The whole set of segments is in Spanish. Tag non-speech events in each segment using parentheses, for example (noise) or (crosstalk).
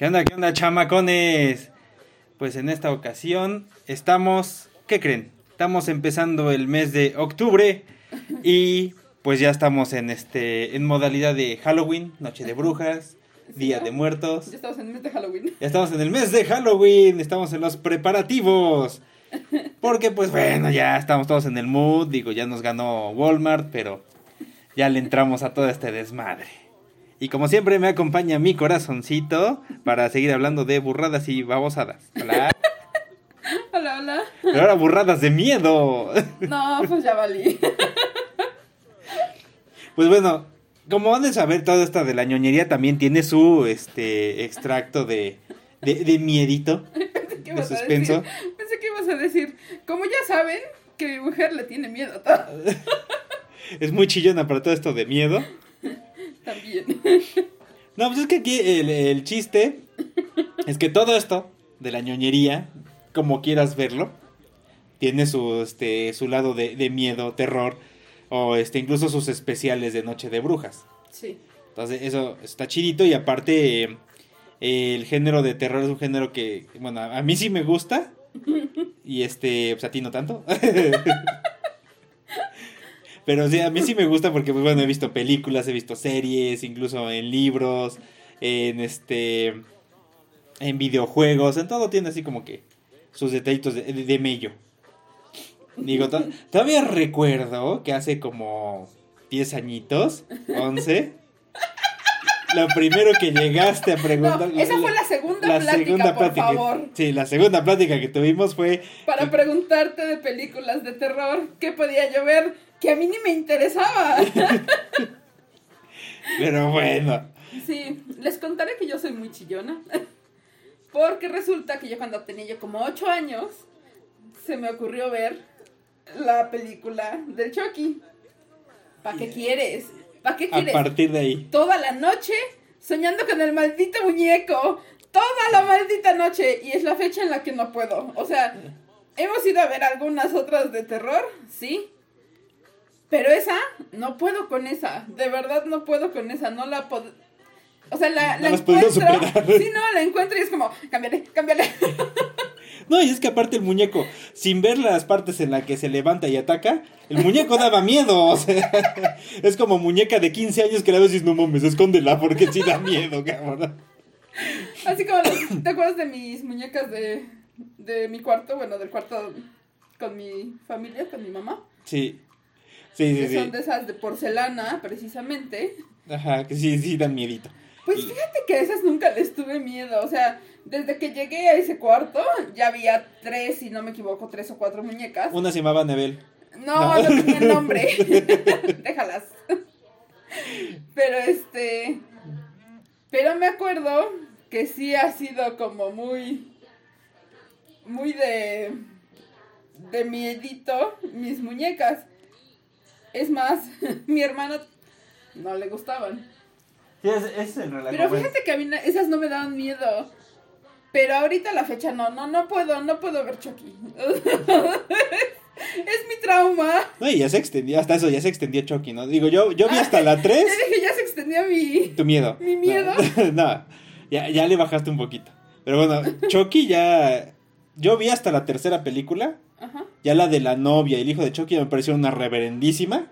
¿Qué onda, qué onda, chamacones? Pues en esta ocasión estamos, ¿qué creen? Estamos empezando el mes de octubre y pues ya estamos en este en modalidad de Halloween, Noche de Brujas, Día ¿no? de Muertos. Ya estamos en el mes de Halloween. Ya estamos en el mes de Halloween, estamos en los preparativos. Porque pues bueno, ya estamos todos en el mood, digo, ya nos ganó Walmart, pero ya le entramos a todo este desmadre. Y como siempre me acompaña mi corazoncito para seguir hablando de burradas y babosadas. Hola. (laughs) Hola, hola. Pero ahora burradas de miedo. No, pues ya valí. (laughs) Pues bueno, como van de saber, todo esto de la ñoñería también tiene su este extracto de, de, de miedito. Pensé que De ibas a suspenso. decir. Pensé que ibas a decir. Como ya saben, que mi mujer le tiene miedo a todo. (laughs) Es muy chillona para todo esto de miedo. También. (laughs) No, pues es que aquí el, el chiste es que todo esto de la ñoñería, como quieras verlo, tiene su, este, su lado de, de miedo, terror, o este, incluso sus especiales de Noche de Brujas. Sí. Entonces, eso está chidito y aparte eh, el género de terror es un género que, bueno, a mí sí me gusta (laughs) y este, pues a ti no tanto. (laughs) Pero sí, a mí sí me gusta porque, pues bueno, he visto películas, he visto series, incluso en libros, en este, en videojuegos, en todo tiene así como que sus detallitos de, de, mello. Digo, to- todavía recuerdo que hace como 10 añitos, 11, lo primero que llegaste a No, preguntar... esa fue la segunda la plática, segunda por favor. Sí, la segunda plática que tuvimos fue... Para preguntarte de películas de terror, ¿qué podía yo ver? Que a mí ni me interesaba. (laughs) Pero bueno, Sí, les contaré que yo soy muy chillona. Porque resulta que yo cuando tenía yo como 8 años, se me ocurrió ver la película del Chucky. ¿Para qué quieres? ¿Para qué a quieres? partir de ahí... Toda la noche soñando con el maldito muñeco. Toda la maldita noche. Y es la fecha en la que no puedo. O sea, hemos ido a ver algunas otras de terror, sí. Pero esa, no puedo con esa. De verdad no puedo con esa. No la puedo. O sea, la, No la encuentro. Sí, no, la encuentro y es como, cámbiale, cámbiale. (laughs) No, y es que aparte el muñeco, sin ver las partes en las que se levanta y ataca, el muñeco daba miedo. O sea, (laughs) es como muñeca de 15 años que la ves y dices, no mames, escóndela porque sí da miedo, cabrón. Así como, los- ¿te acuerdas de mis muñecas de, de mi cuarto? Bueno, del cuarto con mi familia, con mi mamá. Sí. Sí, sí, que son de esas de porcelana, precisamente. Ajá, que sí, sí dan miedito. Pues fíjate que a esas nunca les tuve miedo. O sea, desde que llegué a ese cuarto, ya había tres, si no me equivoco, tres o cuatro muñecas. Una se llamaba Nebel. No, No. no tenía (laughs) nombre. (laughs) Déjalas. Pero este. Pero me acuerdo que sí ha sido como muy. Muy de. De miedito mis muñecas. Es más, (laughs) mi hermano no le gustaban. Sí, ese es el relajo. Pero fíjate que a mí esas no me daban miedo. Pero ahorita la fecha no, no, no puedo, no puedo ver Chucky. (laughs) es mi trauma. No, y ya se extendió, hasta eso ya se extendió Chucky, ¿no? Digo, yo, yo vi hasta la 3, (laughs) Ya dije, ya se extendió mi. tu miedo. ¿Mi miedo? No, (laughs) no, ya, ya le bajaste un poquito. Pero bueno, Chucky ya... Yo vi hasta la tercera película. Ajá. Ya la de la novia y el hijo de Chucky me pareció una reverendísima.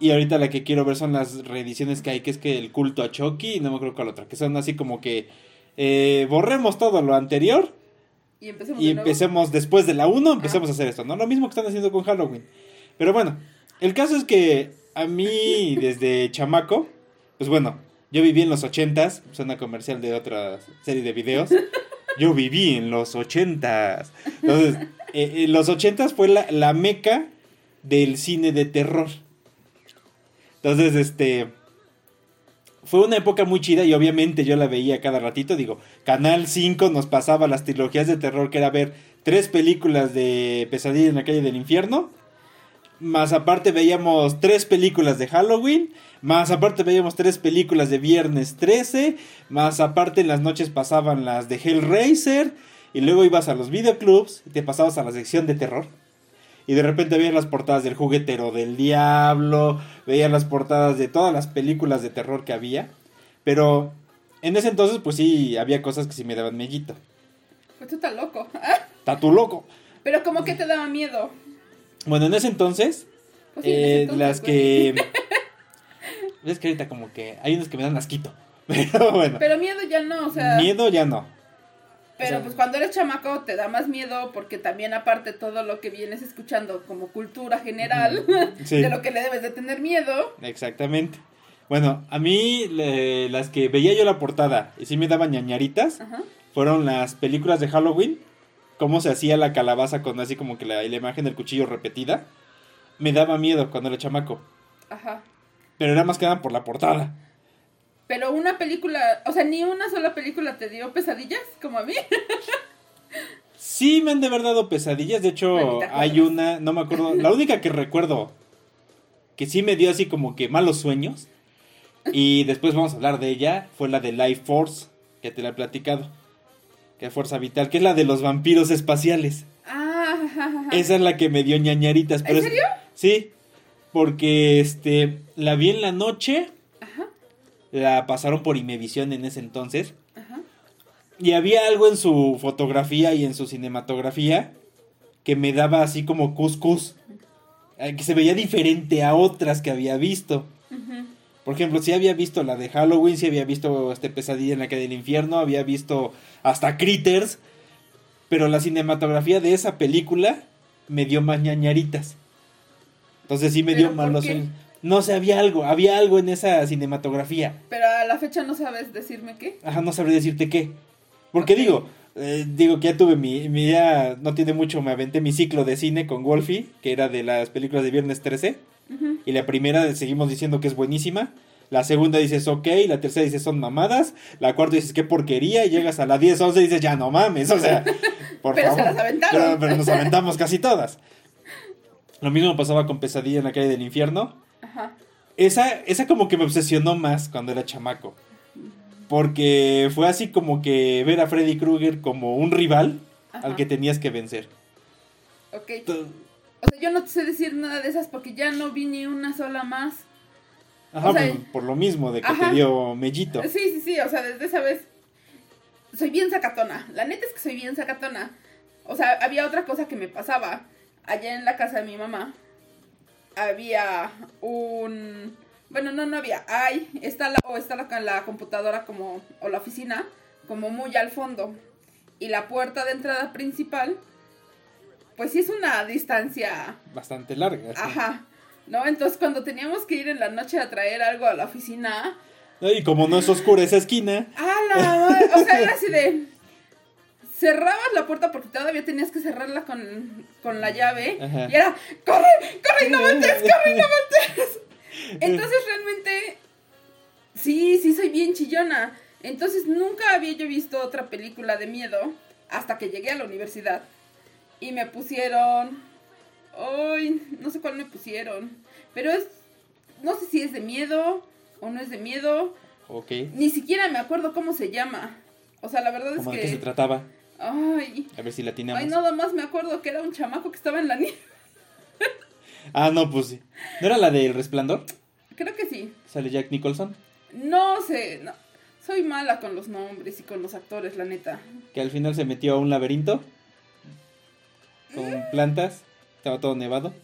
Y ahorita la que quiero ver son las reediciones que hay, que es que el culto a Chucky y no me acuerdo cuál otra, que son así como que eh, borremos todo lo anterior Y empecemos y de nuevo. empecemos después de la 1, empecemos a hacer esto, ¿no? Lo mismo que están haciendo con Halloween. Pero bueno, el caso es que a mí (laughs) desde chamaco, pues bueno, yo viví en los 80s, suena comercial de otra serie de videos. (laughs) Yo viví en los 80s. Entonces, eh, eh, los 80s fue la, la meca del cine de terror. Entonces, este fue una época muy chida y obviamente yo la veía cada ratito. Digo, Canal 5 nos pasaba las trilogías de terror, que era ver tres películas de Pesadilla en la calle del infierno. Más aparte veíamos tres películas de Halloween. Más aparte veíamos tres películas de Viernes 13. Más aparte en las noches pasaban las de Hellraiser. Y luego ibas a los videoclubs y te pasabas a la sección de terror. Y de repente veías las portadas del juguetero del diablo. Veías las portadas de todas las películas de terror que había. Pero En ese entonces, pues sí, había cosas que sí me daban mellito. Pues tú estás loco. Está tú loco. Pero como que te daba miedo. Bueno, en ese entonces, Pues sí, en ese eh, las que... (laughs) es que ahorita como que hay unos que me dan asquito. (laughs) Pero bueno, Pero miedo ya no, o sea. miedo ya no. Pero o sea- pues cuando eres chamaco te da más miedo porque también aparte todo lo que vienes escuchando como cultura general (laughs) Sí. de lo que le debes de tener miedo. Exactamente. Bueno, a mí le- las que veía yo la portada y sí me daban ñañaritas Ajá. fueron las películas de Halloween. Cómo se hacía la calabaza con así como que la, la imagen del cuchillo repetida. Me daba miedo cuando era chamaco. Ajá. Pero era más que nada por la portada. Pero una película, o sea, ni una sola película te dio pesadillas como a mí. Sí me han de haber dado pesadillas. De hecho, hay una, no me acuerdo. La única que recuerdo que sí me dio así como que malos sueños. Y después vamos a hablar de ella. Fue la de Life Force, que te la he platicado. Que es Fuerza Vital, que es la de los vampiros espaciales. Ah, ajá, ajá. Esa es la que me dio ñañaritas. Pero ¿En es- serio? sí, porque este la vi en la noche. Ajá, La pasaron por Imevisión en ese entonces. ajá. Y había algo en su fotografía y en su cinematografía que me daba así como cuscús. eh, Que se veía diferente a otras que había visto. ujú. Por ejemplo, si había visto la de Halloween, si había visto este Pesadilla en la calle del infierno, había visto hasta Critters. Pero la cinematografía de esa película me dio más ñañaritas. Entonces sí me dio ¿Pero por malos sueños. No sé, había algo, había algo en esa cinematografía. Pero a la fecha no sabes decirme qué. Ajá, no sabría decirte qué. Porque digo, eh, digo que ya tuve mi, mi ya no tiene mucho, me aventé mi ciclo de cine con Wolfie, que era de las películas de Viernes 13. Ujú. Y la primera seguimos diciendo que es buenísima. La segunda dices ok, la tercera dices son mamadas, la cuarta dices qué porquería, y llegas a la 10, 11 y dices ya no mames, o sea, (laughs) por Pero se favor. las aventaron. Pero, pero nos aventamos casi todas. Lo mismo pasaba con Pesadilla en la calle del infierno. Ajá. Esa, esa como que me obsesionó más cuando era chamaco. Porque fue así como que ver a Freddy Krueger como un rival Ajá. al que tenías que vencer. Ok. O sea, yo no te sé decir nada de esas porque ya no vi ni una sola más. Ajá, O sea, por lo mismo, de que ajá. te dio mellito. Sí, sí, sí, o sea, desde esa vez soy bien sacatona. La neta es que soy bien sacatona. O sea, había otra cosa que me pasaba. Allá en la casa de mi mamá había un... Bueno, no, no había. Hay, está la, o está la, la computadora como, o la oficina, como muy al fondo. Y la puerta de entrada principal, pues sí es una distancia Bastante larga. sí. Ajá. ¿No? Entonces cuando teníamos que ir en la noche a traer algo a la oficina. Y como no es oscura esa esquina, ¡a la! O sea, era así de... Cerrabas la puerta porque todavía tenías que cerrarla con, con la llave. Ajá. Y era, ¡corre! ¡corre y no voltees! ¡corre y no voltees! Entonces realmente... Sí, sí soy bien chillona. Entonces nunca había yo visto otra película de miedo hasta que llegué a la universidad. Y me pusieron... Ay, no sé cuál me pusieron. Pero es... No sé si es de miedo o no es de miedo. ok. Ni siquiera me acuerdo cómo se llama. O sea, la verdad es ¿Cómo de que... qué se trataba? Ay, A ver si la atinamos. ay, nada más me acuerdo que era un chamaco que estaba en la nieve. (laughs) Ah, no, pues sí. ¿No era la del resplandor? Creo que sí. Sale Jack Nicholson. No sé, no. Soy mala con los nombres y con los actores, la neta. Que al final se metió a un laberinto. Con plantas. Estaba todo nevado.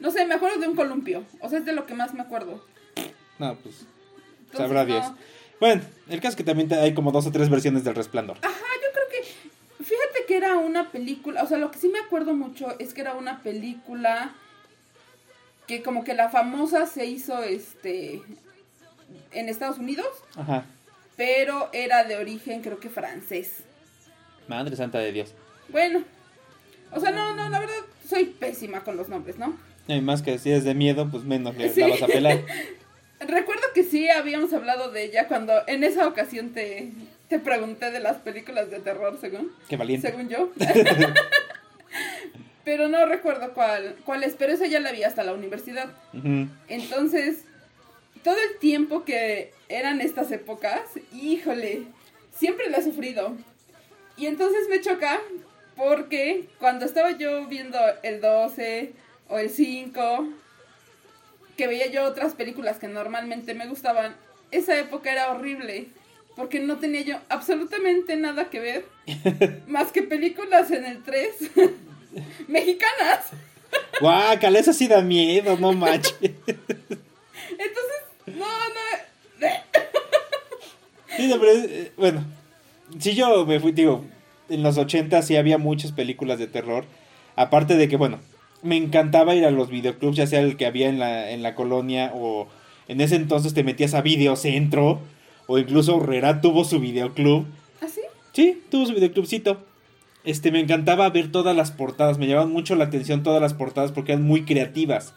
No sé, me acuerdo de un columpio. O sea, es de lo que más me acuerdo. No, pues. Entonces, Sabrá no. Dios. Bueno, el caso es que también te- hay como dos o tres versiones del resplandor. Ajá, yo creo que. Fíjate que era una película. O sea, lo que sí me acuerdo mucho es que era una película. Que como que la famosa se hizo este. En Estados Unidos. Ajá. Pero era de origen, creo que francés. Madre santa de Dios. Bueno. O sea, no, no, la verdad, soy pésima con los nombres, ¿no? Y más que si es de miedo, pues menos le Sí. la vas a pelar. (laughs) Recuerdo que sí habíamos hablado de ella cuando en esa ocasión te, te pregunté de las películas de terror, según, Qué valiente. según yo. (laughs) pero no recuerdo cuál, cuál es, pero esa ya la vi hasta la universidad. Entonces, todo el tiempo que eran estas épocas, híjole, siempre la he sufrido. Y entonces me choca porque cuando estaba yo viendo el 12 o el 5, que veía yo otras películas que normalmente me gustaban, esa época era horrible. porque no tenía yo absolutamente nada que ver, (laughs) más que películas en el 3 (laughs) mexicanas. Guácala, eso sí da miedo, no manches. Entonces, no, no. Sí, no, pero es- eh, bueno, si yo me fui, digo, en los 80 sí había muchas películas de terror. Aparte de que, bueno, me encantaba ir a los videoclubs, ya sea el que había en la, en la colonia o en ese entonces te metías a Videocentro o incluso Herrera tuvo su videoclub. ¿Así? Sí, tuvo su videoclubcito. Este, me encantaba ver todas las portadas, me llamaban mucho la atención todas las portadas porque eran muy creativas.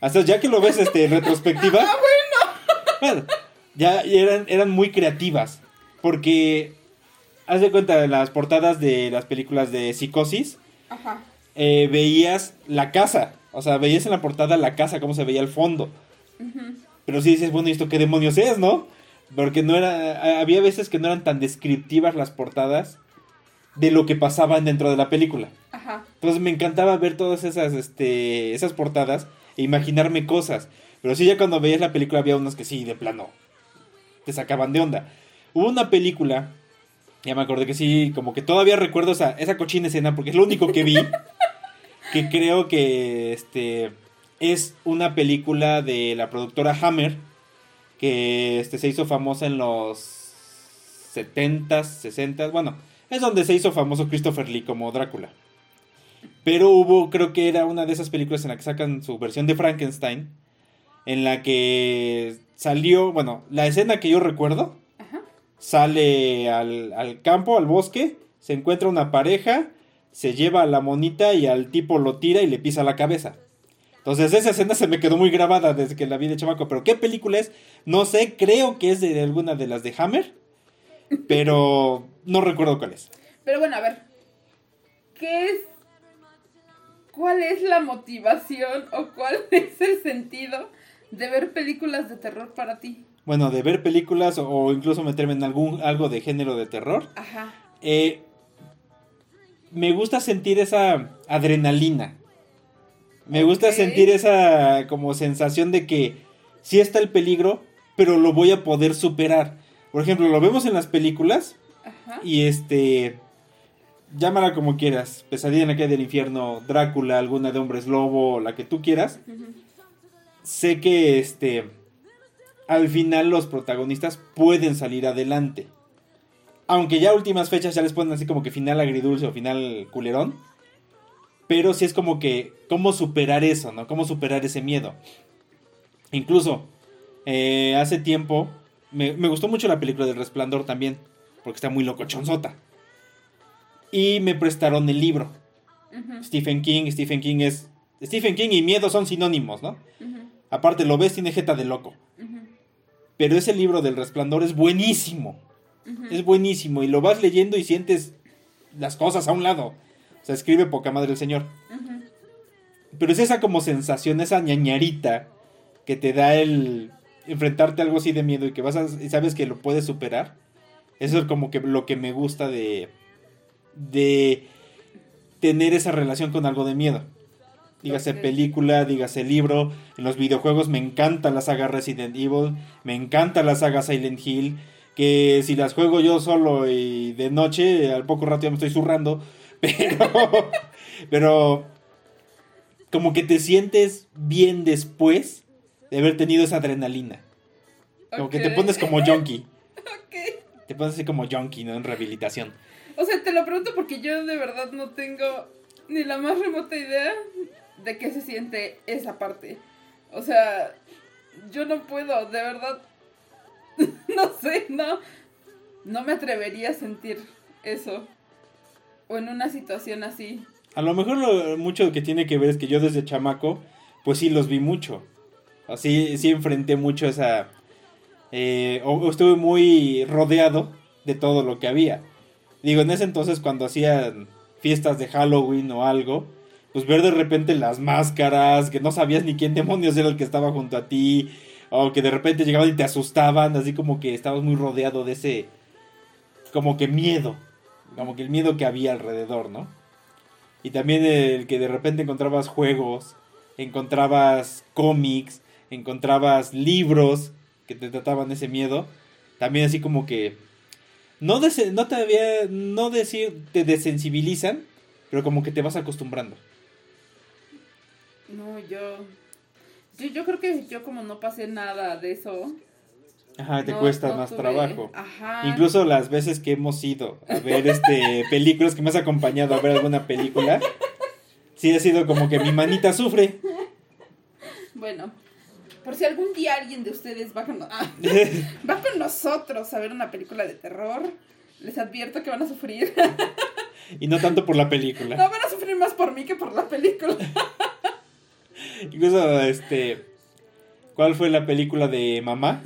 Hasta ya que lo ves este, en retrospectiva. (laughs) Ah, bueno, ya eran, eran muy creativas. Porque, haz de cuenta, de las portadas de las películas de Psicosis, Ajá. Eh, veías la casa. O sea, veías en la portada la casa, cómo se veía el fondo. Pero sí dices, bueno, ¿y esto qué demonios es, no? Porque no era. Había veces que no eran tan descriptivas las portadas de lo que pasaban dentro de la película. Ajá. Entonces me encantaba ver todas esas, este, esas portadas e imaginarme cosas. Pero sí, ya cuando veías la película había unas que sí, de plano, te sacaban de onda. Hubo una película, ya me acordé que sí, como que todavía recuerdo esa, esa cochina escena porque es lo único que vi, (laughs) que creo que este, es una película de la productora Hammer, que este, se hizo famosa en los 70s, 60s, bueno, es donde se hizo famoso Christopher Lee como Drácula. Pero hubo, creo que era una de esas películas en la que sacan su versión de Frankenstein, en la que salió, bueno, la escena que yo recuerdo, Ajá. sale al, al campo, al bosque, se encuentra una pareja, se lleva a la monita y al tipo lo tira y le pisa la cabeza. Entonces esa escena se me quedó muy grabada desde que la vi de chamaco. Pero ¿qué película es? No sé, creo que es de alguna de las de Hammer. Pero no recuerdo cuál es. Pero bueno, a ver. ¿Qué es? ¿Cuál es la motivación o cuál (laughs) es el sentido de ver películas de terror para ti? Bueno, de ver películas o, o incluso meterme en algún algo de género de terror. Ajá. eh, me gusta sentir esa adrenalina. Me gusta sentir esa como sensación de que sí está el peligro, pero lo voy a poder superar. Por ejemplo, lo vemos en las películas Ajá. y este llámala como quieras, Pesadilla en la calle del infierno, Drácula, alguna de hombres lobo, la que tú quieras. Sé que este al final los protagonistas pueden salir adelante. Aunque ya últimas fechas ya les ponen así como que final agridulce o final culerón. Pero sí es como que, ¿cómo superar eso, no? ¿Cómo superar ese miedo? Incluso, eh, hace tiempo, me, me gustó mucho la película del Resplandor también, porque está muy locochonzota. Y me prestaron el libro. Stephen King, Stephen King es... Stephen King y miedo son sinónimos, ¿no? Aparte, lo ves, tiene jeta de loco. Pero ese libro del Resplandor es buenísimo. Es buenísimo. Y lo vas leyendo y sientes las cosas a un lado. O sea, escribe poca madre el señor. Pero es esa como sensación, esa ñañarita que te da el enfrentarte a algo así de miedo y que vas a, y sabes que lo puedes superar. Eso es como que lo que me gusta de de tener esa relación con algo de miedo. Dígase película, dígase libro. En los videojuegos me encanta la saga Resident Evil, me encanta la saga Silent Hill. Que si las juego yo solo y de noche, al poco rato ya me estoy zurrando. (laughs) Pero, pero como que te sientes bien después de haber tenido esa adrenalina. Como que te pones como junkie. (laughs) Te pones así como junkie, ¿no? En rehabilitación. O sea, te lo pregunto porque yo de verdad no tengo ni la más remota idea de qué se siente esa parte. O sea, yo no puedo, de verdad. (laughs) no sé, no. No me atrevería a sentir eso. O en una situación así. A lo mejor mucho que tiene que ver es que yo desde chamaco, pues sí los vi mucho. Así, sí enfrenté mucho esa... eh, estuve muy rodeado de todo lo que había. Digo, en ese entonces cuando hacían fiestas de Halloween o algo, pues ver de repente las máscaras, que no sabías ni quién demonios era el que estaba junto a ti, o que de repente llegaban y te asustaban, así como que estabas muy rodeado de ese, como que miedo, como que el miedo que había alrededor, ¿no? Y también el que de repente encontrabas juegos, encontrabas cómics, encontrabas libros que te trataban ese miedo. También así como que no, dese- no te había, no decir, te desensibilizan, pero como que te vas acostumbrando. No, yo, yo. Yo creo que yo, como no pasé nada de eso. Ajá, te no- cuesta no más tuve- trabajo. Ajá. Incluso las veces que hemos ido a ver este (laughs) películas que me has acompañado a ver alguna película, sí ha sido como que mi manita sufre. Bueno, por si algún día alguien de ustedes va con, ah, (laughs) va con nosotros a ver una película de terror, les advierto que van a sufrir. y no tanto por la película. No, van a sufrir más por mí que por la película. (laughs) Incluso, este. ¿Cuál fue la película de mamá?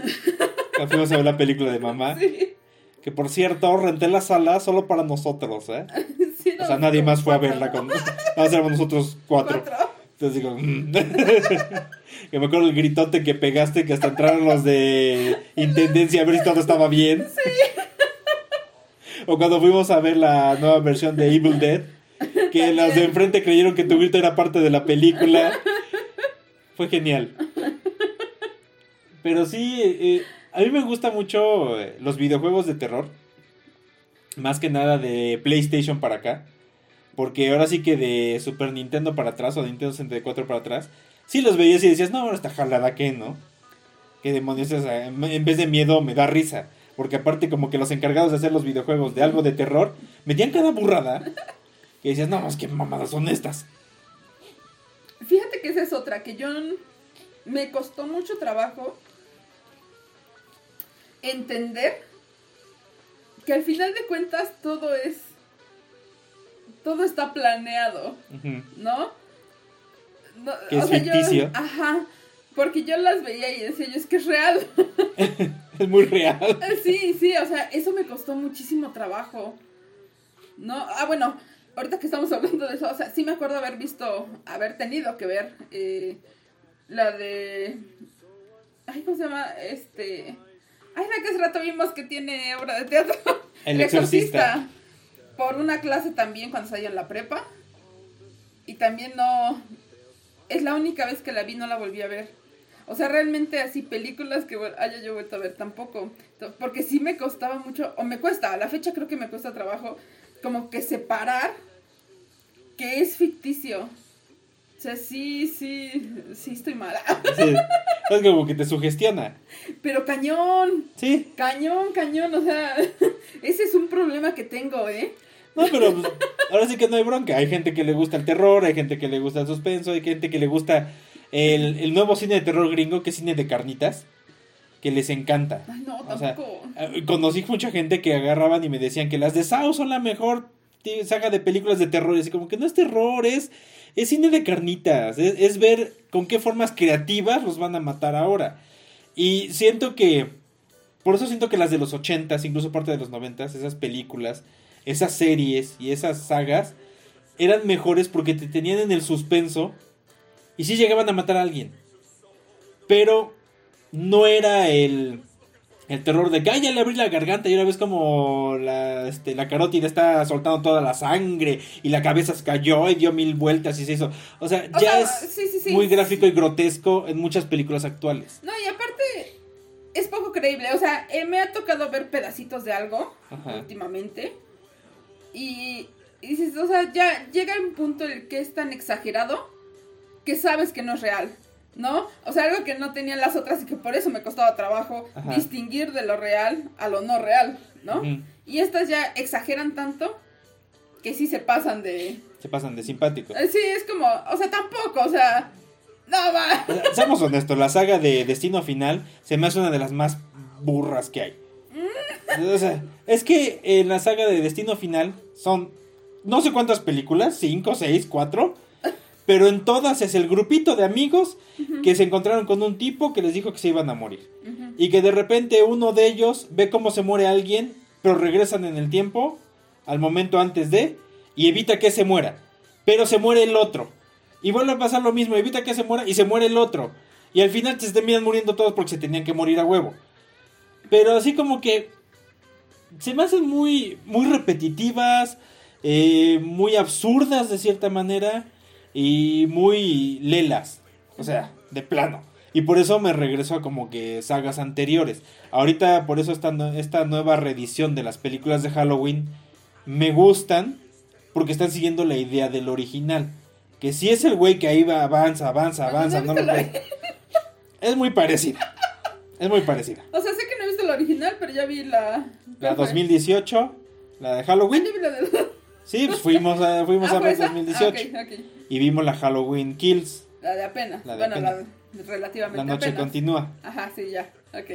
Fuimos a ver la película de mamá. Sí, Que por cierto, renté la sala solo para nosotros, ¿eh? (laughs) sí, O sea, no, nadie más fue a verla con. (laughs) Nada éramos nosotros cuatro. Cuatro. Entonces digo. mm. (laughs) que me acuerdo el gritote que pegaste que hasta entraron los de intendencia a ver si todo estaba bien. O cuando fuimos a ver la nueva versión de Evil Dead, que los de enfrente creyeron que tu grito era parte de la película. Fue genial. Pero sí, eh, a mí me gusta mucho eh, los videojuegos de terror. Más que nada de PlayStation para acá. Porque ahora sí que de Super Nintendo para atrás o de Nintendo 64 para atrás. Sí los veías y decías, no, ahora está jalada que, ¿no? Que demonios es, eh, en vez de miedo me da risa. Porque aparte como que los encargados de hacer los videojuegos de algo de terror, metían cada burrada. Que decías, no, es que mamadas son estas. Fíjate que esa es otra, que yo me costó mucho trabajo entender que al final de cuentas todo es, todo está planeado. ¿no? No, Que es ficticio. ajá, porque yo las veía y decía, yo es que es real. (laughs) Es muy real. Sí, sí, o sea, eso me costó muchísimo trabajo. No, ah, bueno, ahorita que estamos hablando de eso, o sea, sí me acuerdo haber visto, haber tenido que ver eh, la de. Ay, ¿cómo se llama? Este. Ay, la que hace rato vimos que tiene obra de teatro. (laughs) El (laughs) exorcista. Por una clase también cuando salía en la prepa. Y también no. Es la única vez que la vi, no la volví a ver. O sea, realmente así películas que haya yo vuelto a ver tampoco. Porque sí me costaba mucho, o me cuesta, a la fecha creo que me cuesta trabajo, como que separar que es ficticio. O sea, sí, sí, sí estoy mala. (laughs) Sí. Es como que te sugestiona. Pero cañón, Sí. cañón, cañón, o sea, (laughs) ese es un problema que tengo, ¿eh? No, pero pues, ahora sí que no hay bronca. Hay gente que le gusta el terror, hay gente que le gusta el suspenso, hay gente que le gusta el, el nuevo cine de terror gringo, que es cine de carnitas, que les encanta. Ay, no, O sea, tampoco. Eh, Conocí mucha gente que agarraban y me decían que las de Saw son la mejor saga de películas de terror. Y así como que no es terror, es, es cine de carnitas. Es, ver con qué formas creativas los van a matar ahora. Y siento que. Por eso siento que las de los 80s, incluso parte de los 90s, esas películas, esas series y esas sagas eran mejores porque te tenían en el suspenso y sí llegaban a matar a alguien. Pero no era el, el terror de que "Ay, ya le abrí la garganta y una vez como la, este, la carótida está soltando toda la sangre y la cabeza se cayó y dio mil vueltas y se hizo. O sea, O ya sea, es sí, sí, sí. muy gráfico y grotesco en muchas películas actuales. No, y aparte, es poco creíble. O sea, eh, me ha tocado ver pedacitos de algo Ajá. últimamente. Y, y dices, o sea, ya llega un punto en el que es tan exagerado que sabes que no es real. ¿No? O sea, algo que no tenían las otras y que por eso me costaba trabajo Ajá. distinguir de lo real a lo no real, ¿no? Y estas ya exageran tanto que sí se pasan de... Se pasan de simpáticos. Eh, Sí, es como, o sea, tampoco, o sea, no va. (laughs) Seamos honestos, la saga de Destino Final se me hace una de las más burras que hay. O sea, es que en la saga de Destino Final son no sé cuántas películas, cinco, seis, cuatro, pero en todas es el grupito de amigos que se encontraron con un tipo que les dijo que se iban a morir. Y que de repente uno de ellos ve cómo se muere alguien, pero regresan en el tiempo, al momento antes de, y evita que se muera. Pero se muere el otro. Y vuelve a pasar lo mismo, evita que se muera y se muere el otro. Y al final se terminan muriendo todos porque se tenían que morir a huevo. Pero así como que se me hacen muy, muy repetitivas, eh, muy absurdas de cierta manera y muy lelas. O sea, de plano. Y por eso me regreso a como que sagas anteriores. Ahorita, por eso esta, esta nueva reedición de las películas de Halloween me gustan porque están siguiendo la idea del original. Que si es el güey que ahí va, avanza, avanza, avanza, no ¿No lo puede- Es muy parecida. Es muy parecida. O sea, sé que no he visto la original, pero ya vi la. La ¿cuál fue? 2018, la de Ah, Halloween. ya vi la de. Sí, pues fuimos a, fuimos Ah, a ¿fue ver esa? 2018. Ah, ok, ok. Y vimos la Halloween Kills. La de apenas. La de bueno, apenas. la relativamente La noche apenas. continúa. Ajá, sí, ya. Ok.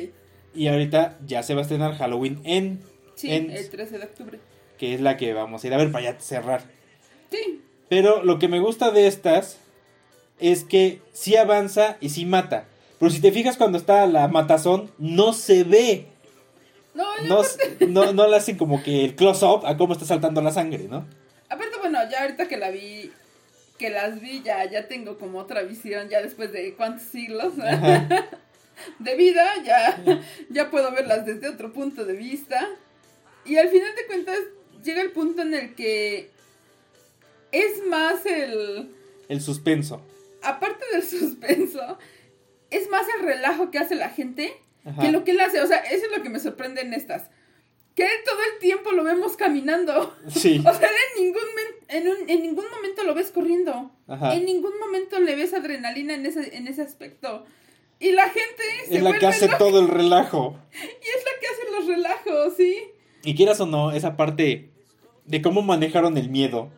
Y ahorita ya se va a estrenar Halloween en, Sí, en el 13 de octubre. que es la que vamos a ir a ver para ya cerrar. Sí. Pero lo que me gusta de estas es que sí avanza y sí mata. Pero si te fijas cuando está la matazón, no se ve. No, No, (laughs) no, no le hacen como que el close-up a cómo está saltando la sangre, ¿no? aparte, bueno, ya ahorita que la vi, que las vi, ya, ya tengo como otra visión, ya después de cuántos siglos (laughs) de vida, ya, ya puedo verlas desde otro punto de vista. Y al final de cuentas, llega el punto en el que es más el, El suspenso. aparte del (laughs) suspenso, es más el relajo que hace la gente Ajá. que lo que él hace. O sea, eso es lo que me sorprende en estas. Que él todo el tiempo lo vemos caminando. Sí. (laughs) O sea, en ningún, en, un- en ningún momento lo ves corriendo. Ajá. En ningún momento le ves adrenalina en ese, en ese aspecto. Y la gente se Es la que hace loca, todo el relajo. Y es la que hace los relajos, ¿sí? Y quieras o no, esa parte de cómo manejaron el miedo.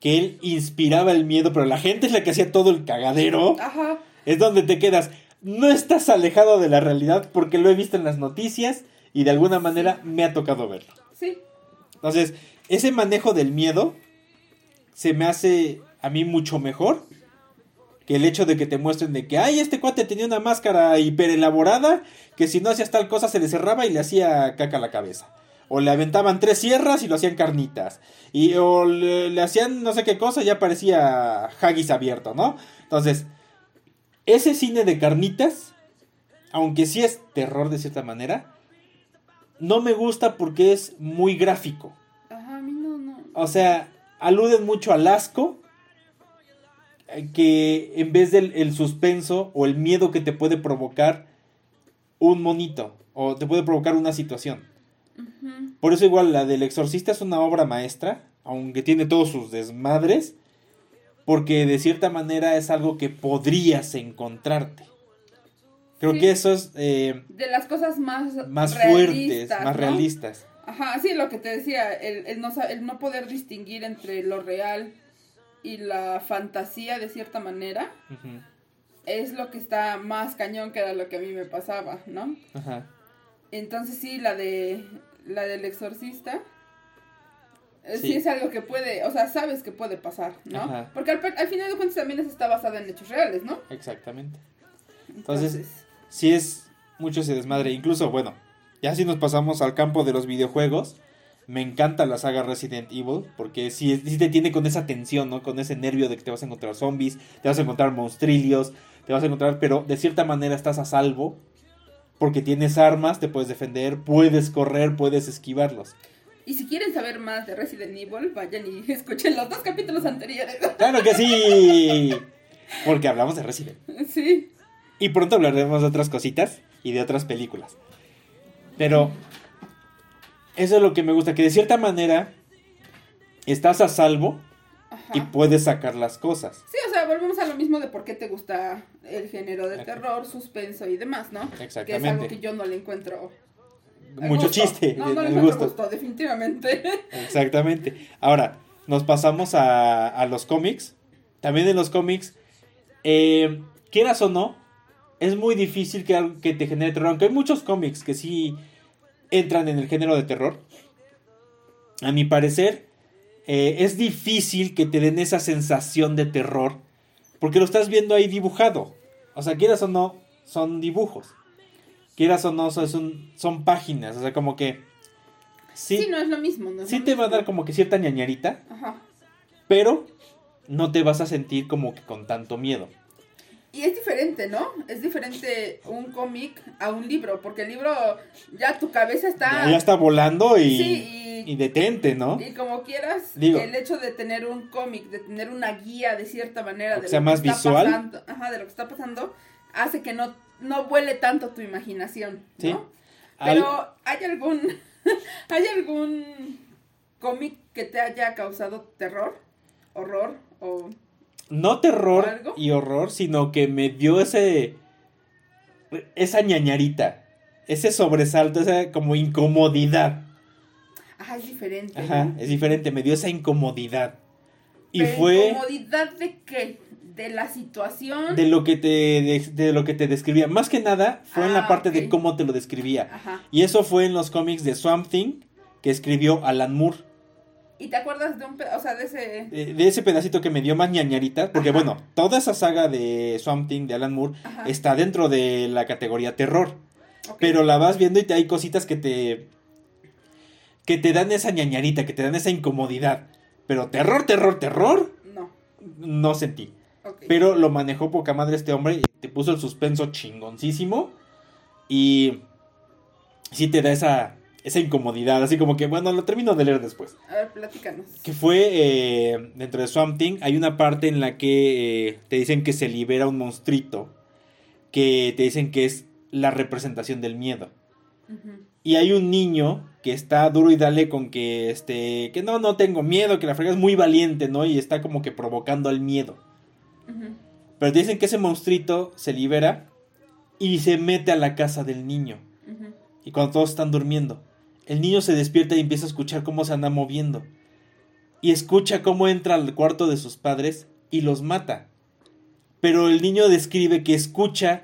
Que él inspiraba el miedo, pero la gente es la que hacía todo el cagadero. Ajá. Es donde te quedas. No estás alejado de la realidad porque lo he visto en las noticias y de alguna manera me ha tocado verlo. Sí. Entonces, ese manejo del miedo se me hace a mí mucho mejor que el hecho de que te muestren de que, ay, este cuate tenía una máscara hiper elaborada que si no hacías tal cosa se le cerraba y le hacía caca a la cabeza. O le aventaban tres sierras y lo hacían carnitas. Y o le, le hacían no sé qué cosa y ya parecía haggis abierto, ¿no? Entonces, ese cine de carnitas, aunque sí es terror de cierta manera, no me gusta porque es muy gráfico. Ajá, a mí no, no. O sea, aluden mucho al asco eh, que en vez del el suspenso o el miedo que te puede provocar un monito o te puede provocar una situación. Por eso igual la del exorcista es una obra maestra, aunque tiene todos sus desmadres, porque de cierta manera es algo que podrías encontrarte. Creo Sí. que eso es eh, De las cosas más más fuertes, más ¿no? realistas. Ajá, sí, lo que te decía, el, el no, el no poder distinguir entre lo real y la fantasía de cierta manera es lo que está más cañón que era lo que a mí me pasaba, ¿no? Ajá. Entonces sí, la de la del exorcista sí. Sí. es algo que puede, o sea, sabes que puede pasar, ¿no? Ajá. Porque al, final de cuentas también eso está basada en hechos reales, ¿no? Exactamente. Entonces, sí es mucho ese desmadre. Incluso, bueno, ya si nos pasamos al campo de los videojuegos, me encanta la saga Resident Evil, porque sí, es- sí te tiene con esa tensión, ¿no? Con ese nervio de que te vas a encontrar zombies, te vas a encontrar monstrillos, te vas a encontrar, pero de cierta manera estás a salvo, porque tienes armas, te puedes defender, puedes correr, puedes esquivarlos. Y si quieren saber más de Resident Evil, vayan y (laughs) escuchen los dos capítulos anteriores. (laughs) ¡Claro que sí! Porque hablamos de Resident. sí. Y pronto hablaremos de otras cositas y de otras películas. Pero eso es lo que me gusta, que de cierta manera estás a salvo Ajá. y puedes sacar las cosas. Sí, o sea, volvemos a lo mismo de por qué te gusta el género de terror, suspenso y demás, ¿no? Que es algo Exactamente. que yo no le encuentro. Mucho gusto. chiste, No, no el encuentro gusto. gusto, definitivamente. Exactamente. Ahora, nos pasamos a, a los cómics. También en los cómics, eh, quieras o no, es muy difícil que, algo que te genere terror. Aunque hay muchos cómics que sí entran en el género de terror. A mi parecer, eh, es difícil que te den esa sensación de terror. Porque lo estás viendo ahí dibujado. O sea, quieras o no, son dibujos. Quieras o no, son, son, son páginas. O sea, como que... Sí, no es lo mismo. No es Sí te va a dar como que cierta ñañarita, Ajá. pero no te vas a sentir como que con tanto miedo. Y es diferente, ¿no? Es diferente un cómic a un libro, porque el libro ya tu cabeza está... Ya, está volando y, Sí, y- y detente, ¿no? Y como quieras, Digo. el hecho de tener un cómic, de tener una guía de cierta manera de sea lo más está visual. pasando, ajá, de lo que está pasando, hace que no, no vuele tanto tu imaginación, ¿no? Sí. Pero ¿hay algún (laughs) hay algún cómic que te haya causado terror, horror o no terror ¿Algo? y horror, sino que me dio ese. esa ñañarita. Ese sobresalto, esa como incomodidad. ah, es diferente? Ajá, ¿no? es diferente, me dio esa incomodidad. Y Pero fue incomodidad de qué? De la situación. de lo que te de, de lo que te describía. Más que nada fue en la Ah, parte de cómo te lo describía. Ajá. Y eso fue en los cómics de Swamp Thing que escribió Alan Moore. ¿Y te acuerdas de un, o sea, de ese De, de ese pedacito que me dio más ñañarita. Porque Ajá. bueno, toda esa saga de Swamp Thing de Alan Moore Ajá. está dentro de la categoría terror. Pero la vas viendo y te hay cositas que te. que te dan esa ñañarita, que te dan esa incomodidad. Pero terror, terror, terror, No. no sentí. Pero lo manejó poca madre este hombre. y Te puso el suspenso chingoncísimo. Y. Sí te da esa. Esa incomodidad. Así como que, bueno, lo termino de leer después. A ver, platícanos. Que fue. eh, dentro de Swamp Thing. Hay una parte en la que eh, te dicen que se libera un monstruito. Que te dicen que es la representación del miedo. Y hay un niño que está duro y dale con que este que no no tengo miedo, que la frega es muy valiente, ¿no? Y está como que provocando el miedo. Ujú. Pero dicen que ese monstruito se libera y se mete a la casa del niño. Y cuando todos están durmiendo, el niño se despierta y empieza a escuchar cómo se anda moviendo. Y escucha cómo entra al cuarto de sus padres y los mata. Pero el niño describe que escucha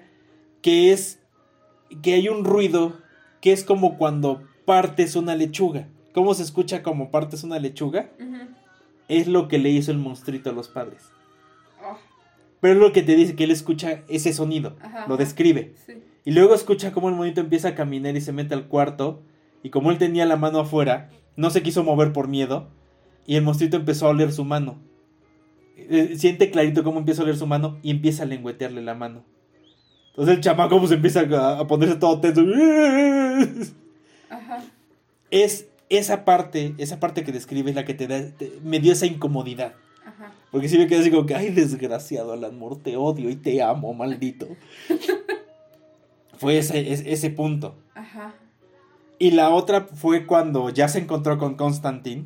que es que hay un ruido que es como cuando partes una lechuga. ¿Cómo se escucha como partes una lechuga? Es lo que le hizo el monstruito a los padres. Pero lo que te dice que él escucha ese sonido. Ajá, lo describe. sí. Y luego escucha cómo el monito empieza a caminar y se mete al cuarto. Y como él tenía la mano afuera, no se quiso mover por miedo. Y el monstruito empezó a oler su mano. Eh, Siente clarito cómo empieza a oler su mano y empieza a lengüetearle la mano. Entonces el chamaco pues empieza a, a ponerse todo tenso. Ajá. Es esa parte, esa parte que describe es la que te da, te- me dio esa incomodidad. Ajá. Porque si me quedé así como que, ay, desgraciado Alan Moore, te odio y te amo, maldito. (laughs) Fue ese, es- ese punto. Ajá. Y la otra fue cuando ya se encontró con Constantine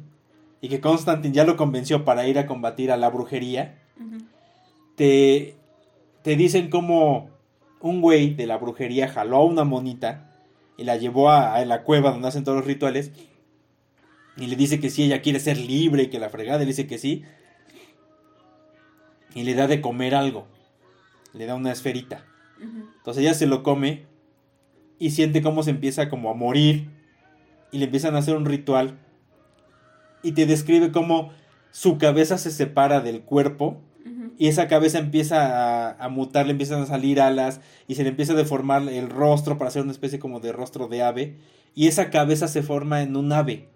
y que Constantine ya lo convenció para ir a combatir a la brujería. Te, te dicen como un güey de la brujería jaló a una monita y la llevó a, a la cueva donde hacen todos los rituales y le dice que si ella quiere ser libre y que la fregada le dice que sí y le da de comer algo. Le da una esferita. Entonces ella se lo come y siente cómo se empieza como a morir y le empiezan a hacer un ritual y te describe cómo su cabeza se separa del cuerpo y esa cabeza empieza a, a mutar, le empiezan a salir alas y se le empieza a deformar el rostro para hacer una especie como de rostro de ave y esa cabeza se forma en un ave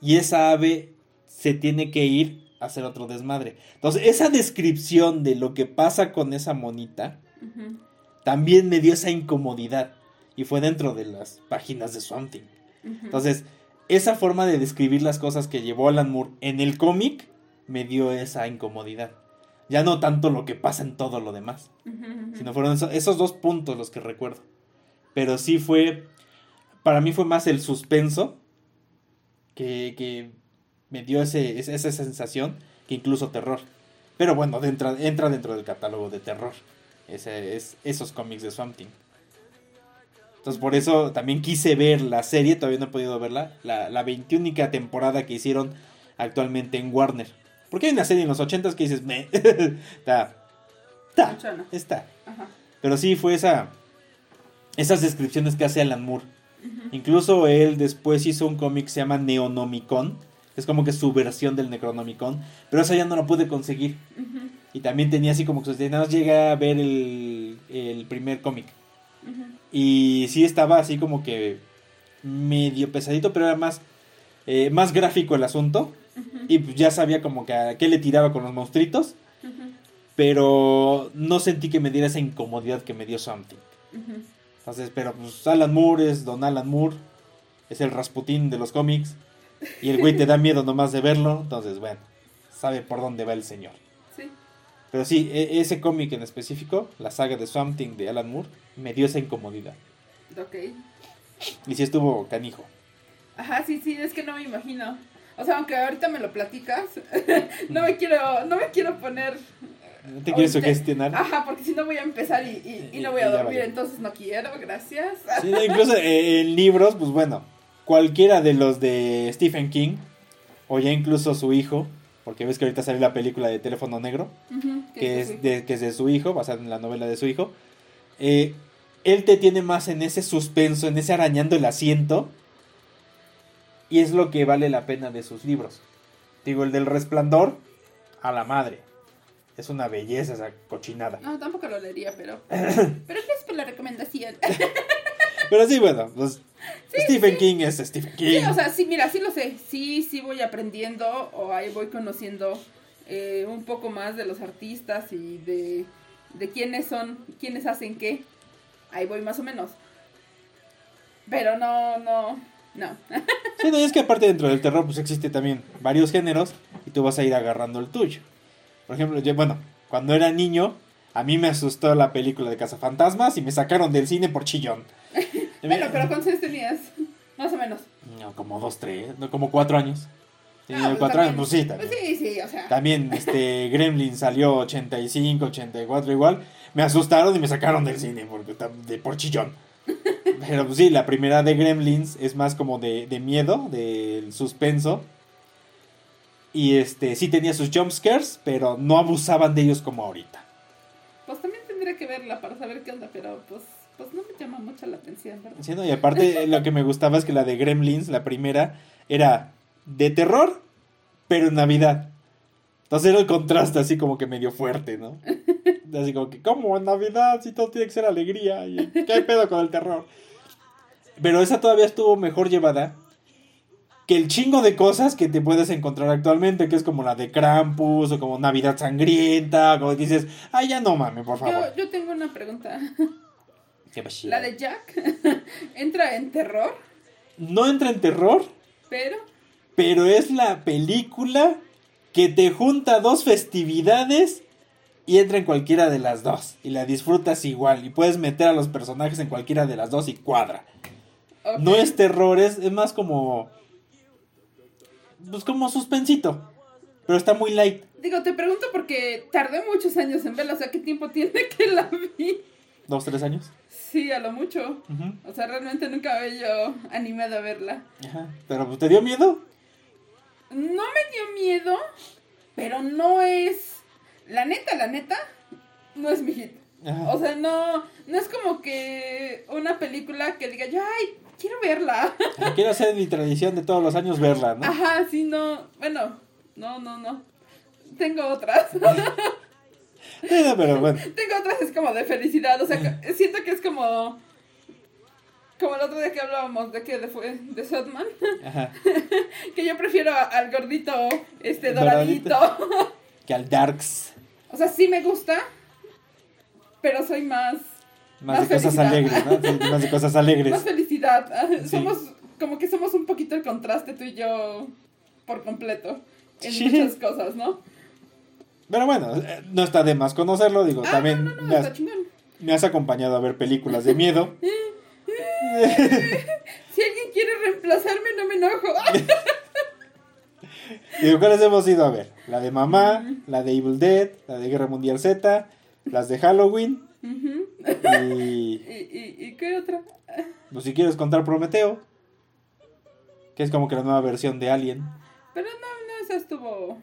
y esa ave se tiene que ir hacer otro desmadre. Entonces esa descripción de lo que pasa con esa monita también me dio esa incomodidad y fue dentro de las páginas de Swamp Thing. Ujú. Entonces, esa forma de describir las cosas que llevó Alan Moore en el cómic me dio esa incomodidad. Ya no tanto lo que pasa en todo lo demás, sino fueron eso- esos dos puntos los que recuerdo. Pero sí fue, para mí fue más el suspenso que, que me dio ese, esa sensación que incluso terror. Pero bueno, entra, entra dentro del catálogo de terror. Ese, es, esos cómics de Swamp Thing. Entonces por eso también quise ver la serie, todavía no he podido verla, la, la 21 temporada que hicieron actualmente en Warner. Porque hay una serie en los 80s que dices, me, (laughs) está, está, está. Ajá. Pero sí fue esa, esas descripciones que hace Alan Moore. Incluso él después hizo un cómic que se llama Neonomicon, es como que su versión del Necronomicon, pero esa ya no la pude conseguir. Y también tenía así como que nada más llegué a ver el, el primer cómic. Y sí estaba así como que medio pesadito, pero era más, eh, más gráfico el asunto. Y pues ya sabía como que a qué le tiraba con los monstruitos. Pero no sentí que me diera esa incomodidad que me dio Something. Entonces, pero pues Alan Moore es Don Alan Moore. Es el Rasputín de los cómics. Y el güey te da miedo nomás de verlo. Entonces, bueno, sabe por dónde va el señor. Sí. Pero sí, e- ese cómic en específico, la saga de Swamp Thing de Alan Moore, me dio esa incomodidad. Ok. Y sí estuvo canijo. Ajá, sí, sí, es que no me imagino. O sea, aunque ahorita me lo platicas, (laughs) no me quiero, no me quiero poner. ¿No te quieres ahorita- sugestionar? Ajá, porque si no voy a empezar y, y, y no voy a dormir, entonces no quiero, gracias. Sí, incluso eh, en libros, pues bueno, cualquiera de los de Stephen King, o ya incluso su hijo, porque ves que ahorita salió la película de Teléfono Negro, que es de, que es de su hijo, basada en la novela de su hijo, eh, él te tiene más en ese suspenso, en ese arañando el asiento, y es lo que vale la pena de sus libros. Digo, el del resplandor, a la madre. Es una belleza esa cochinada. No, tampoco lo leería, pero. (laughs) pero gracias por la recomendación. Pero sí, bueno, pues Stephen King es Stephen King. Sí, o sea, sí, mira, sí lo sé. Sí, sí voy aprendiendo o ahí voy conociendo eh, un poco más de los artistas y de, de quiénes son, quiénes hacen qué. Ahí voy más o menos. Pero no, no, no. (laughs) Sí, no, es que aparte dentro del terror pues existe también varios géneros y tú vas a ir agarrando el tuyo. Por ejemplo, yo, bueno, cuando era niño, a mí me asustó la película de Cazafantasmas y me sacaron del cine por chillón. Bueno, pero ¿cuántos años tenías? (laughs) Más o menos. No, como dos, tres, no, como cuatro años. Tenía Ah, pues cuatro años, también. pues sí, también. Pues sí, sí, o sea. También, este, (laughs) Gremlin salió 85, 84 igual. Me asustaron y me sacaron del cine porque, de, por chillón. (laughs) Pero pues sí, la primera de Gremlins es más como de, de miedo, del suspenso. Y este, sí tenía sus jumpscares, pero no abusaban de ellos como ahorita. Pues también tendría que verla para saber qué onda, pero pues, pues no me llama mucho la atención, ¿verdad? Sí, ¿no? Y aparte (laughs) lo que me gustaba es que la de Gremlins, la primera, era de terror, pero en Navidad. Entonces era el contraste así como que medio fuerte, ¿no? (laughs) Así como que, ¿cómo en Navidad? Si todo tiene que ser alegría. ¿Y ¿Qué hay pedo con el terror? Pero esa todavía estuvo mejor llevada que el chingo de cosas que te puedes encontrar actualmente, que es como la de Krampus o como Navidad Sangrienta, como que dices, ay, ya no mames, por favor. Yo, yo tengo una pregunta. La de Jack (laughs) entra en terror, No entra en terror, pero pero es la película que te junta dos festividades y entra en cualquiera de las dos y la disfrutas igual y puedes meter a los personajes en cualquiera de las dos y cuadra. No es terror, es, es más como pues como suspensito, pero está muy light. Digo, te pregunto porque tardé muchos años en verla, o sea, ¿qué tiempo tiene que la vi? Dos, tres años. Sí, a lo mucho. Ujú, O sea, realmente nunca había yo animado a verla. ajá. Pero pues, ¿te dio miedo? No me dio miedo, pero no es... La neta, la neta, no es mi hit. Ajá. O sea, no, no es como que una película que diga yo, ay, quiero verla. Quiero hacer mi tradición de todos los años verla, ¿no? Ajá, sí, no. Bueno, no, no, no. Tengo otras. Pero bueno. Tengo otras, es como de felicidad. O sea, siento que es como. Como el otro día que hablábamos de que de, fue, de Sotman. Ajá. (laughs) Que yo prefiero al gordito este Doradito. doradito. Que al Darks. O sea, sí me gusta. Pero soy más. Más, Más de cosas alegres, ¿no? Más de cosas alegres. Más felicidad. Ah, Sí. Somos. Como que somos un poquito el contraste tú y yo. Por completo. En Sí. muchas cosas, ¿no? Pero bueno, eh, no está de más conocerlo, digo, Ah, también no, no, no, me, has, me has acompañado a ver películas de miedo. (laughs) Si alguien quiere reemplazarme, no me enojo. (laughs) Digo, ¿cuáles hemos ido a ver? La de Mamá, la de Evil Dead, la de Guerra Mundial Z, las de Halloween y, (laughs) ¿Y, y, y qué otra? pues si quieres contar Prometeo, que es como que la nueva versión de Alien. Pero no, no, esa estuvo.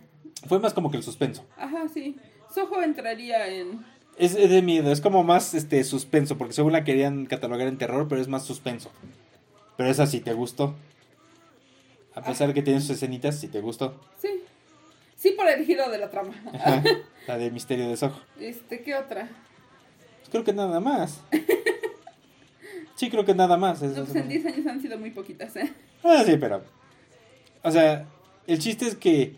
Fue más como que el suspenso. Ajá, sí. Soho entraría en. Es de miedo, es como más este suspenso, porque según la querían catalogar en terror, pero es más suspenso. Pero esa sí te gustó. A pesar de que tiene sus escenitas, sí te gustó. Sí. Sí, por el giro de la trama. Ajá, (laughs) la de Misterio de Soho. Este, ¿qué otra? Pues creo que nada más. Sí, creo que nada más. No, Eso pues es- en 10 años han sido muy poquitas, ¿eh? Ah, sí, pero. O sea, el chiste es que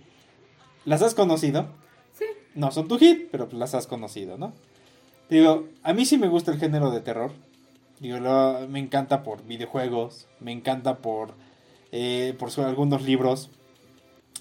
las has conocido. Sí. No son tu hit, pero pues las has conocido, ¿no? Digo, a mí sí me gusta el género de terror. Digo, lo- me encanta por videojuegos, me encanta por, eh, por su- algunos libros.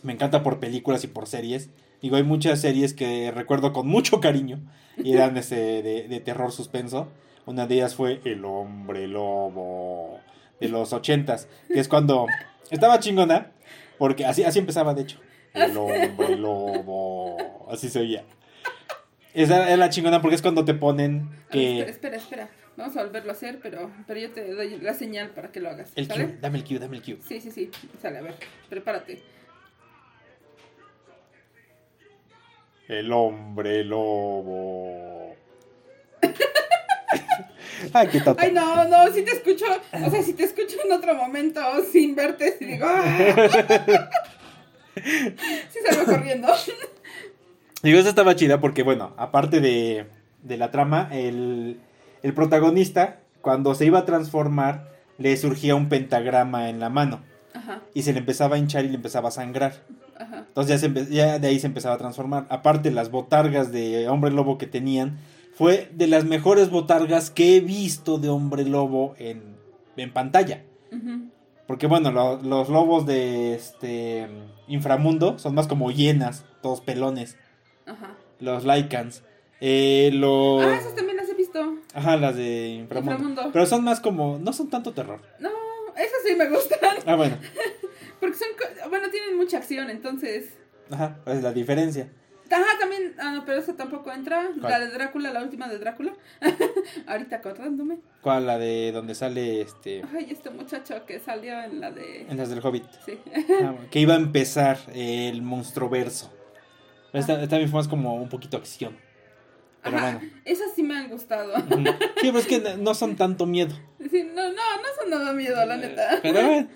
Me encanta por películas y por series. Digo, hay muchas series que recuerdo con mucho cariño y (laughs) eran ese de, de terror suspenso. Una de ellas fue El Hombre Lobo de los ochentas, que es cuando estaba chingona, porque así, así empezaba de hecho. El Hombre Lobo, así se oía. Esa es la chingona porque es cuando te ponen A ver, que... espera, espera, espera. Vamos a volverlo a hacer, pero, pero yo te doy la señal para que lo hagas. El ¿sale? cue, dame el cue, dame el cue. Sí, sí, sí. Sale, a ver. Prepárate. El hombre lobo. (laughs) Ay, qué. Ay, no, no, si te escucho. O sea, si te escucho en otro momento sin verte, sí digo. (laughs) Sí salgo corriendo. (laughs) Digo, esa estaba chida porque, bueno, aparte de, de la trama, el, el protagonista, cuando se iba a transformar, le surgía un pentagrama en la mano Ajá, y se le empezaba a hinchar y le empezaba a sangrar. ajá. Entonces ya, se empe- ya de ahí se empezaba a transformar. Aparte, las botargas de hombre lobo que tenían, fue de las mejores botargas que he visto de hombre lobo en, en pantalla. ujú. Porque bueno, lo- los lobos de este inframundo son más como hienas, todos pelones. Ajá. Los Lycans. Eh, los... Ah, esas también las he visto. Ajá, las de inframundo. Inframundo. Pero son más como... No son tanto terror. No, esas sí me gustan. Ah, bueno. (laughs) Porque son. Bueno, tienen mucha acción, entonces. Ajá, es la diferencia. Ajá, también. Ah, no, pero esa tampoco entra. ¿Cuál? La de Drácula, la última de Drácula. (laughs) Ahorita acordándome. ¿Cuál? La de donde sale este... Ay, este muchacho que salió en la de. En las del Hobbit. Sí. Ah, que iba a empezar el monstruoverso. Esta, esta misma es como un poquito acción. Pero Ajá, bueno. Esas sí me han gustado. Sí, pero es que no- no son tanto miedo. Sí, no, no, no son nada miedo, la neta. Pero bueno.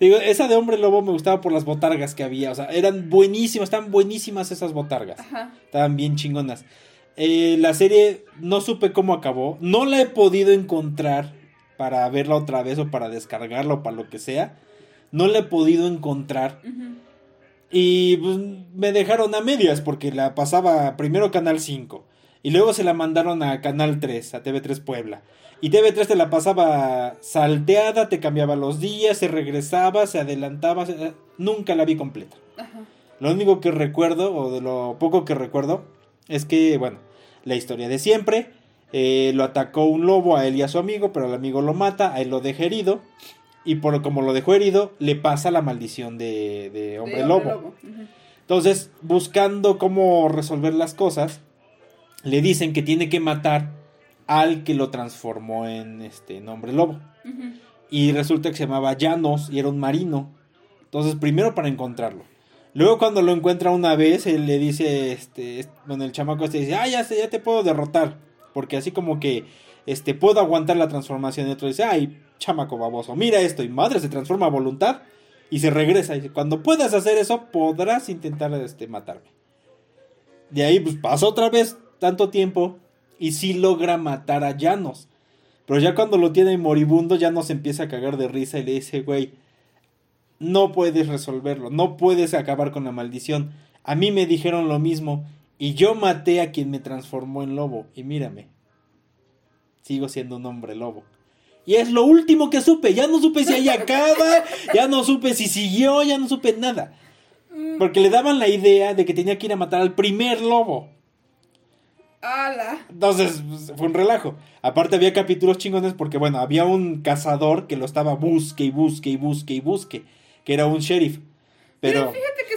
Digo, esa de hombre lobo me gustaba por las botargas que había. O sea, eran buenísimas, estaban buenísimas esas botargas. Ajá. Estaban bien chingonas. Eh, la serie no supe cómo acabó. No la he podido encontrar para verla otra vez o para descargarla o para lo que sea. No la he podido encontrar. Y pues, me dejaron a medias porque la pasaba primero Canal 5 y luego se la mandaron a Canal 3, a TV3 Puebla. Y TV3 te la pasaba salteada, te cambiaba los días, se regresaba, se adelantaba, se- nunca la vi completa. Ajá. Lo único que recuerdo, o de lo poco que recuerdo, es que, bueno, la historia de siempre, eh, lo atacó un lobo a él y a su amigo, pero el amigo lo mata, a él lo deja herido, y por como lo dejó herido, le pasa la maldición de, de hombre De lobo. Ujú. Entonces, buscando cómo resolver las cosas, le dicen que tiene que matar al que lo transformó en este en hombre lobo. Y resulta que se llamaba Llanos y era un marino. Entonces, primero para encontrarlo. Luego cuando lo encuentra una vez, él le dice, este, est- bueno, el chamaco este dice, ah, ya sé, ya te puedo derrotar. Porque así como que, este, puedo aguantar la transformación. Y otro dice, ay, chamaco baboso, mira esto. Y madre se transforma a voluntad y se regresa. Y dice, cuando puedas hacer eso, podrás intentar, este, matarme. De ahí, pues, pasa otra vez tanto tiempo y sí logra matar a Llanos. Pero ya cuando lo tiene moribundo, ya nos empieza a cagar de risa y le dice, güey, no puedes resolverlo, no puedes acabar con la maldición. A mí me dijeron lo mismo y yo maté a quien me transformó en lobo. Y mírame, sigo siendo un hombre lobo. Y es lo último que supe, ya no supe si ahí (laughs) acaba, ya no supe si siguió, ya no supe nada. Mm, Porque le daban la idea de que tenía que ir a matar al primer lobo. ¡Hala! Entonces, fue un relajo. Aparte había capítulos chingones porque, bueno, había un cazador que lo estaba busque y busque y busque y busque, que era un sheriff. Pero, Pero, fíjate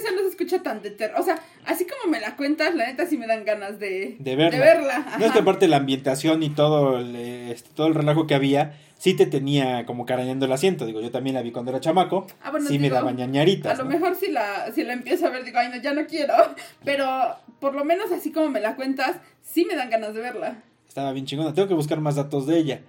escucha tan de terror. O sea, así como me la cuentas, la neta sí me dan ganas de, de verla. de verla. No es que aparte la ambientación y todo el, este, todo el relajo que había, sí te tenía como carañando el asiento. Digo, yo también la vi cuando era chamaco, Ah, bueno, sí me digo, daba A ñañaritas. lo ¿no? mejor si la, si la empiezo a ver, digo, ay, no, ya no quiero. (laughs) Pero por lo menos así como me la cuentas, sí me dan ganas de verla. Estaba bien chingona. Tengo que buscar más datos de ella.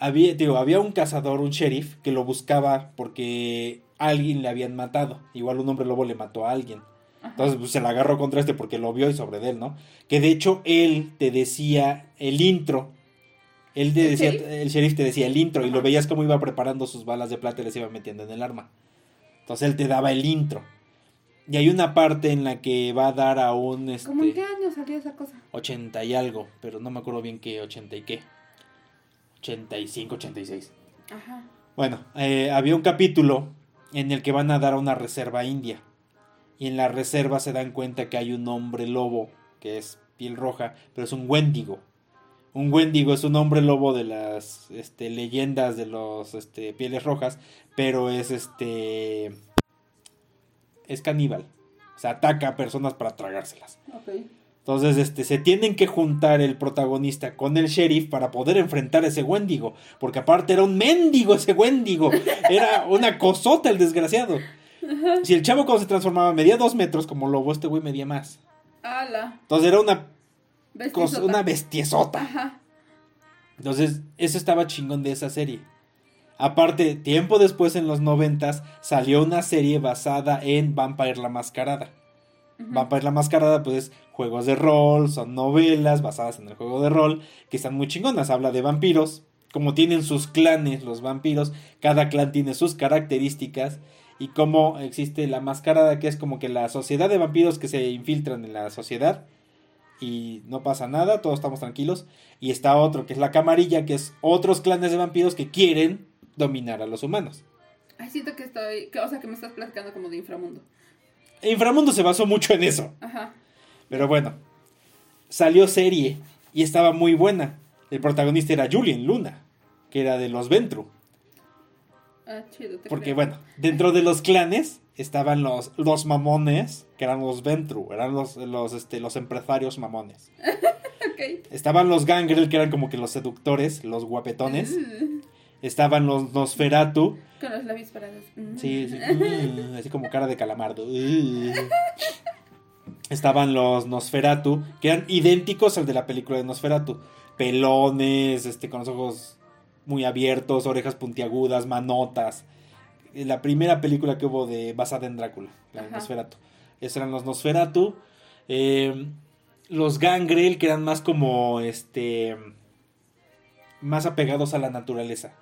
Había, digo, había un cazador, un sheriff, que lo buscaba porque alguien le habían matado. Igual un hombre lobo le mató a alguien. Ajá. Entonces pues, se la agarró contra este porque lo vio y sobre de él, ¿no? Que de hecho él te decía el intro. Él te ¿El decía, sheriff? el sheriff te decía el intro y lo veías como iba preparando sus balas de plata y les iba metiendo en el arma. Entonces él te daba el intro. Y hay una parte en la que va a dar a un este, ¿Cómo en qué año salió esa cosa? 80 y algo, pero no me acuerdo bien qué 80 y qué. 85, 86. Ajá. Bueno, eh, había un capítulo en el que van a dar a una reserva india. Y en la reserva se dan cuenta que hay un hombre lobo, que es piel roja, pero es un Wendigo. Un Wendigo es un hombre lobo de las este, leyendas de los este, pieles rojas, pero es este. es caníbal. O sea, ataca a personas para tragárselas. Entonces, este, se tienen que juntar el protagonista con el sheriff para poder enfrentar a ese Wendigo. Porque aparte era un mendigo ese Wendigo. Era una cosota el desgraciado. Si el chavo cuando se transformaba medía dos metros como lobo, este güey medía más. Ala. Entonces era una, cosa, Bestiesota. una bestiesota. Ajá. Entonces, eso estaba chingón de esa serie. Aparte, tiempo después, en los noventas, salió una serie basada en Vampire la Mascarada. Ujú. Vampire la Mascarada, pues, es juegos de rol, son novelas basadas en el juego de rol, que están muy chingonas. Habla de vampiros, como tienen sus clanes los vampiros, cada clan tiene sus características, y como existe la Mascarada, que es como que la sociedad de vampiros que se infiltran en la sociedad, y no pasa nada, todos estamos tranquilos. Y está otro, que es la Camarilla, que es otros clanes de vampiros que quieren dominar a los humanos. Ay, siento que estoy. Que, o sea, que me estás platicando como de inframundo. Inframundo se basó mucho en eso. Ajá. Pero bueno, salió serie y estaba muy buena. El protagonista era Julian Luna, que era de los Ventru. Ah, chido. Te Porque creo. bueno, dentro de los clanes estaban los, los mamones, que eran los Ventru, eran los, los, este, los empresarios mamones. (laughs) Estaban los Gangrel, que eran como que los seductores, los guapetones. Mm, Estaban los Nosferatu, Con los labios parados. Mm. Sí, sí, (laughs) mm, así como cara de calamardo. (laughs) Estaban los Nosferatu, que eran idénticos al de la película de Nosferatu. Pelones, este, con los ojos muy abiertos, orejas puntiagudas, manotas. La primera película que hubo de basada en Drácula, la de Ajá. Nosferatu. Esos eran los Nosferatu. Eh, los Gangrel, que eran más como, este, más apegados a la naturaleza.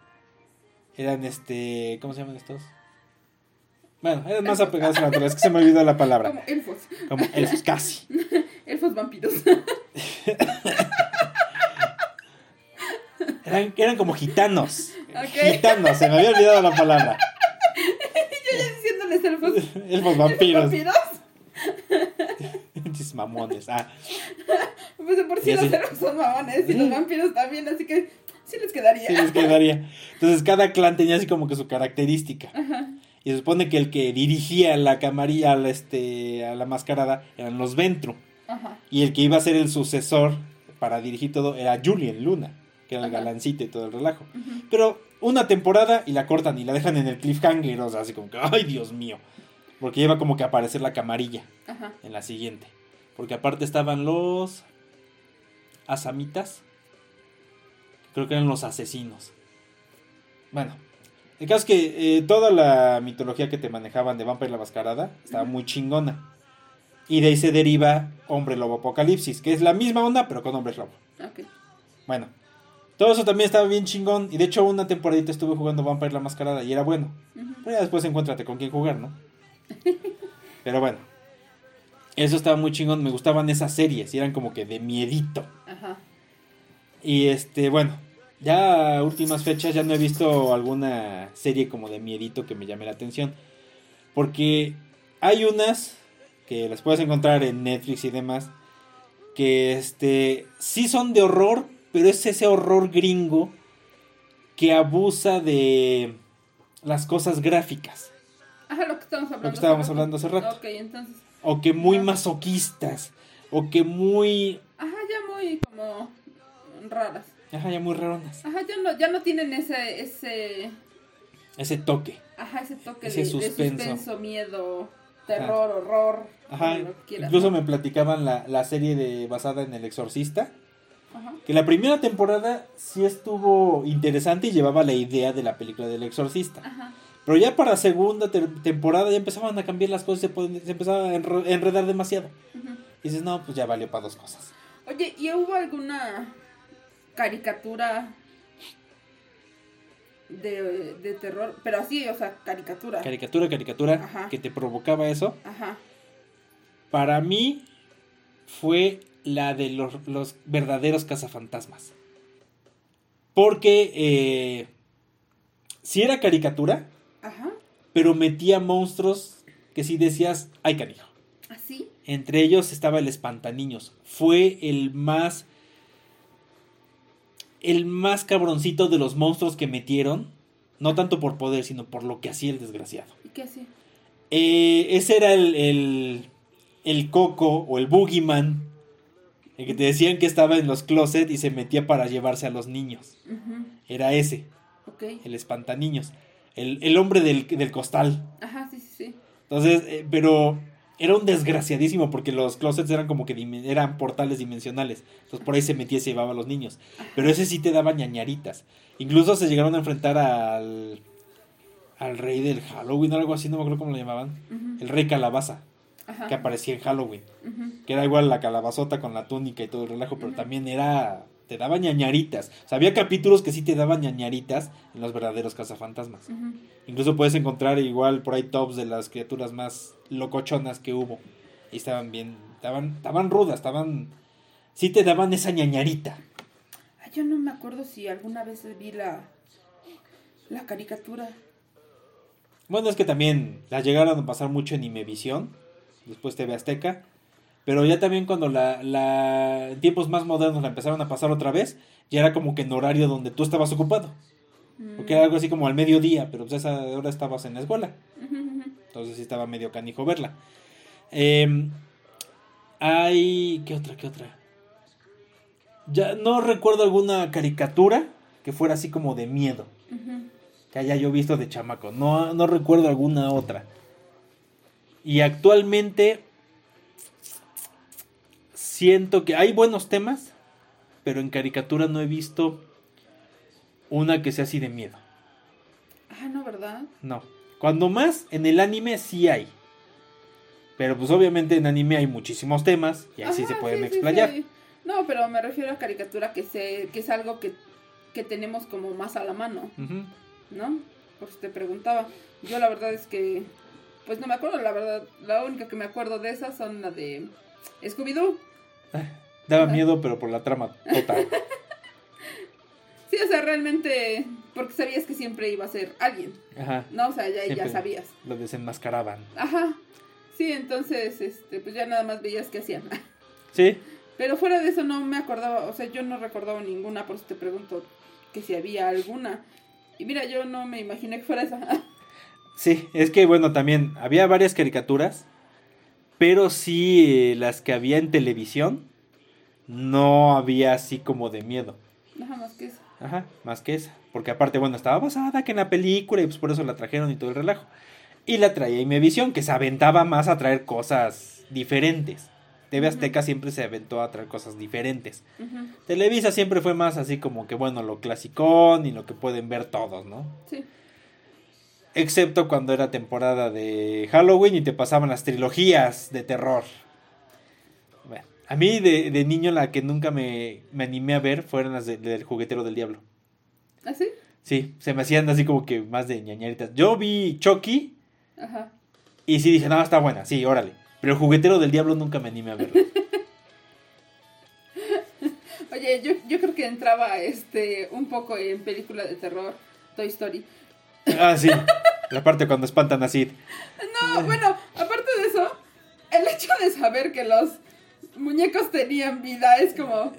Eran, este, ¿cómo se llaman estos? Bueno, eran más apegados a la naturaleza, es que se me olvidó la palabra. Como elfos. Como elfos, casi. (laughs) Elfos vampiros. (laughs) Eran, eran como gitanos. Gitanos, se me había olvidado la palabra. (laughs) Yo ya diciéndoles elfos. Elfos vampiros. ¿Vampiros? Pinches mamones. Ah, Pues de por sí los elfos son mamones y los vampiros también, así que sí les quedaría. sí les quedaría. Entonces cada clan tenía así como que su característica. Ajá. Y se supone que el que dirigía la camarilla, a la, este, a la mascarada, eran los Ventru. Ajá. Y el que iba a ser el sucesor para dirigir todo era Julian Luna, que era el Ajá. galancito y todo el relajo. Pero una temporada y la cortan y la dejan en el cliffhanger, o sea, así como que, ay Dios mío. Porque lleva como que a aparecer la camarilla Ajá. en la siguiente. Porque aparte estaban los asamitas. Creo que eran los asesinos. Bueno, el caso es que eh, toda la mitología que te manejaban de Vampire la Mascarada estaba muy chingona. Y de ahí se deriva Hombre Lobo Apocalipsis, que es la misma onda, pero con hombres lobo. Ok. Bueno, todo eso también estaba bien chingón. Y de hecho, una temporadita estuve jugando Vampire la Mascarada y era bueno. Ujú. Pero ya después encuéntrate con quién jugar, ¿no? (laughs) Pero bueno, eso estaba muy chingón. Me gustaban esas series y eran como que de miedito. Ajá. Y este, bueno, ya a últimas fechas ya no he visto alguna serie como de miedito que me llame la atención. Porque hay unas que las puedes encontrar en Netflix y demás. Que este, sí son de horror, pero es ese horror gringo que abusa de las cosas gráficas. Ajá, lo que estábamos hablando. Lo que estábamos hace hablando hace rato. Ok, entonces. O que muy masoquistas. O que muy... Ajá, ya muy como raras. Ajá, ya muy raronas. Ajá, ya no, ya no tienen ese, ese, Ese toque. ajá, ese toque Ese de, suspenso. de suspenso, miedo, terror, horror. Ajá, quieras, incluso ¿no? me platicaban la, la serie de basada en El Exorcista, Ajá. que la primera temporada sí estuvo interesante y llevaba la idea de la película del Exorcista. Ajá. Pero ya para segunda temporada ya empezaban a cambiar las cosas, se, se empezaba a enredar demasiado. ujú. Y dices, no, pues ya valió para dos cosas. Oye, ¿y hubo alguna caricatura de, de terror? Pero así, o sea, caricatura. Caricatura, caricatura, Ajá. que te provocaba eso. Ajá. Para mí fue la de los, los verdaderos cazafantasmas. Porque eh, si era caricatura, Ajá. pero metía monstruos que si decías, ay canijo. ¿Así? Entre ellos estaba el espantaniños. Fue el más. El más cabroncito de los monstruos que metieron. No tanto por poder, sino por lo que hacía el desgraciado. ¿Y qué hacía? Eh, ese era el, el, el coco o el boogeyman. El que te decían que estaba en los closets y se metía para llevarse a los niños. Era ese, Ok. el espantaniños. El, el hombre del, del costal. Ajá, sí, sí, sí. Entonces, eh, pero era un desgraciadísimo porque los closets eran como que eran portales dimensionales. Entonces por ahí se metía y se llevaba a los niños. Pero ese sí te daba ñañaritas. Incluso se llegaron a enfrentar al al rey del Halloween o algo así, no me acuerdo cómo lo llamaban. El rey calabaza, Ajá. que aparecía en Halloween. Que era igual la calabazota con la túnica y todo el relajo, pero también era te daba ñañaritas. O sea, había capítulos que sí te daban ñañaritas en los verdaderos cazafantasmas. Ujú. Incluso puedes encontrar igual por ahí tops de las criaturas más locochonas que hubo. Y estaban bien, estaban, estaban rudas, estaban... Sí te daban esa ñañarita. Ay, yo no me acuerdo si alguna vez vi la, la caricatura. Bueno, es que también las llegaron a pasar mucho en Imevisión, después TV Azteca. Pero ya también cuando la, la en tiempos más modernos la empezaron a pasar otra vez, ya era como que en horario donde tú estabas ocupado. Porque era algo así como al mediodía, pero pues a esa hora estabas en la escuela. (laughs) Entonces sí estaba medio canijo verla. Eh, hay. ¿Qué otra? ¿Qué otra? Ya no recuerdo alguna caricatura que fuera así como de miedo. Que haya yo visto de chamaco. No, no recuerdo alguna otra. Y actualmente. Siento que hay buenos temas. Pero en caricatura no he visto una que sea así de miedo. Ah, no, ¿verdad? No. Cuando más, en el anime sí hay. Pero pues obviamente en anime hay muchísimos temas y así Ajá, se pueden sí, explayar. sí. No, pero me refiero a caricatura que, se, que es algo que, que tenemos como más a la mano. ¿no? Por si te preguntaba. Yo la verdad es que, pues no me acuerdo, la verdad, la única que me acuerdo de esas son la de Scooby-Doo. (laughs) Daba miedo, pero por la trama total. (laughs) Sí, o sea, realmente, porque sabías que siempre iba a ser alguien, Ajá. ¿no? O sea, ya, ya sabías. Lo desenmascaraban. Ajá. Sí, entonces, este, pues ya nada más veías qué hacían. (laughs) Sí. Pero fuera de eso no me acordaba, o sea, yo no recordaba ninguna, por eso te pregunto que si había alguna. Y mira, yo no me imaginé que fuera esa. Sí, es que bueno, también había varias caricaturas, pero sí eh, las que había en televisión no había así como de miedo. Nada más que eso. Ajá, más que esa. Porque aparte, bueno, estaba basada que en la película y pues por eso la trajeron y todo el relajo. Y la traía Imevisión, que se aventaba más a traer cosas diferentes. TV. Azteca siempre se aventó a traer cosas diferentes. Ujú, Televisa siempre fue más así como que, bueno, lo clasicón y lo que pueden ver todos, ¿no? Sí. Excepto cuando era temporada de Halloween y te pasaban las trilogías de terror. Bueno, a mí de, de niño la que nunca me, me animé a ver fueron las de- del juguetero del diablo. ¿Así? Sí, se me hacían así como que más de ñañaritas. Yo vi Chucky Ajá. y sí dije, no, está buena, sí, órale. Pero el juguetero del diablo nunca me animé a verlo. (laughs) (laughs) Oye, yo, yo creo que entraba este un poco en película de terror, Toy Story. Ah, sí. La parte cuando espantan a Sid. No, bueno, aparte de eso, el hecho de saber que los muñecos tenían vida es como...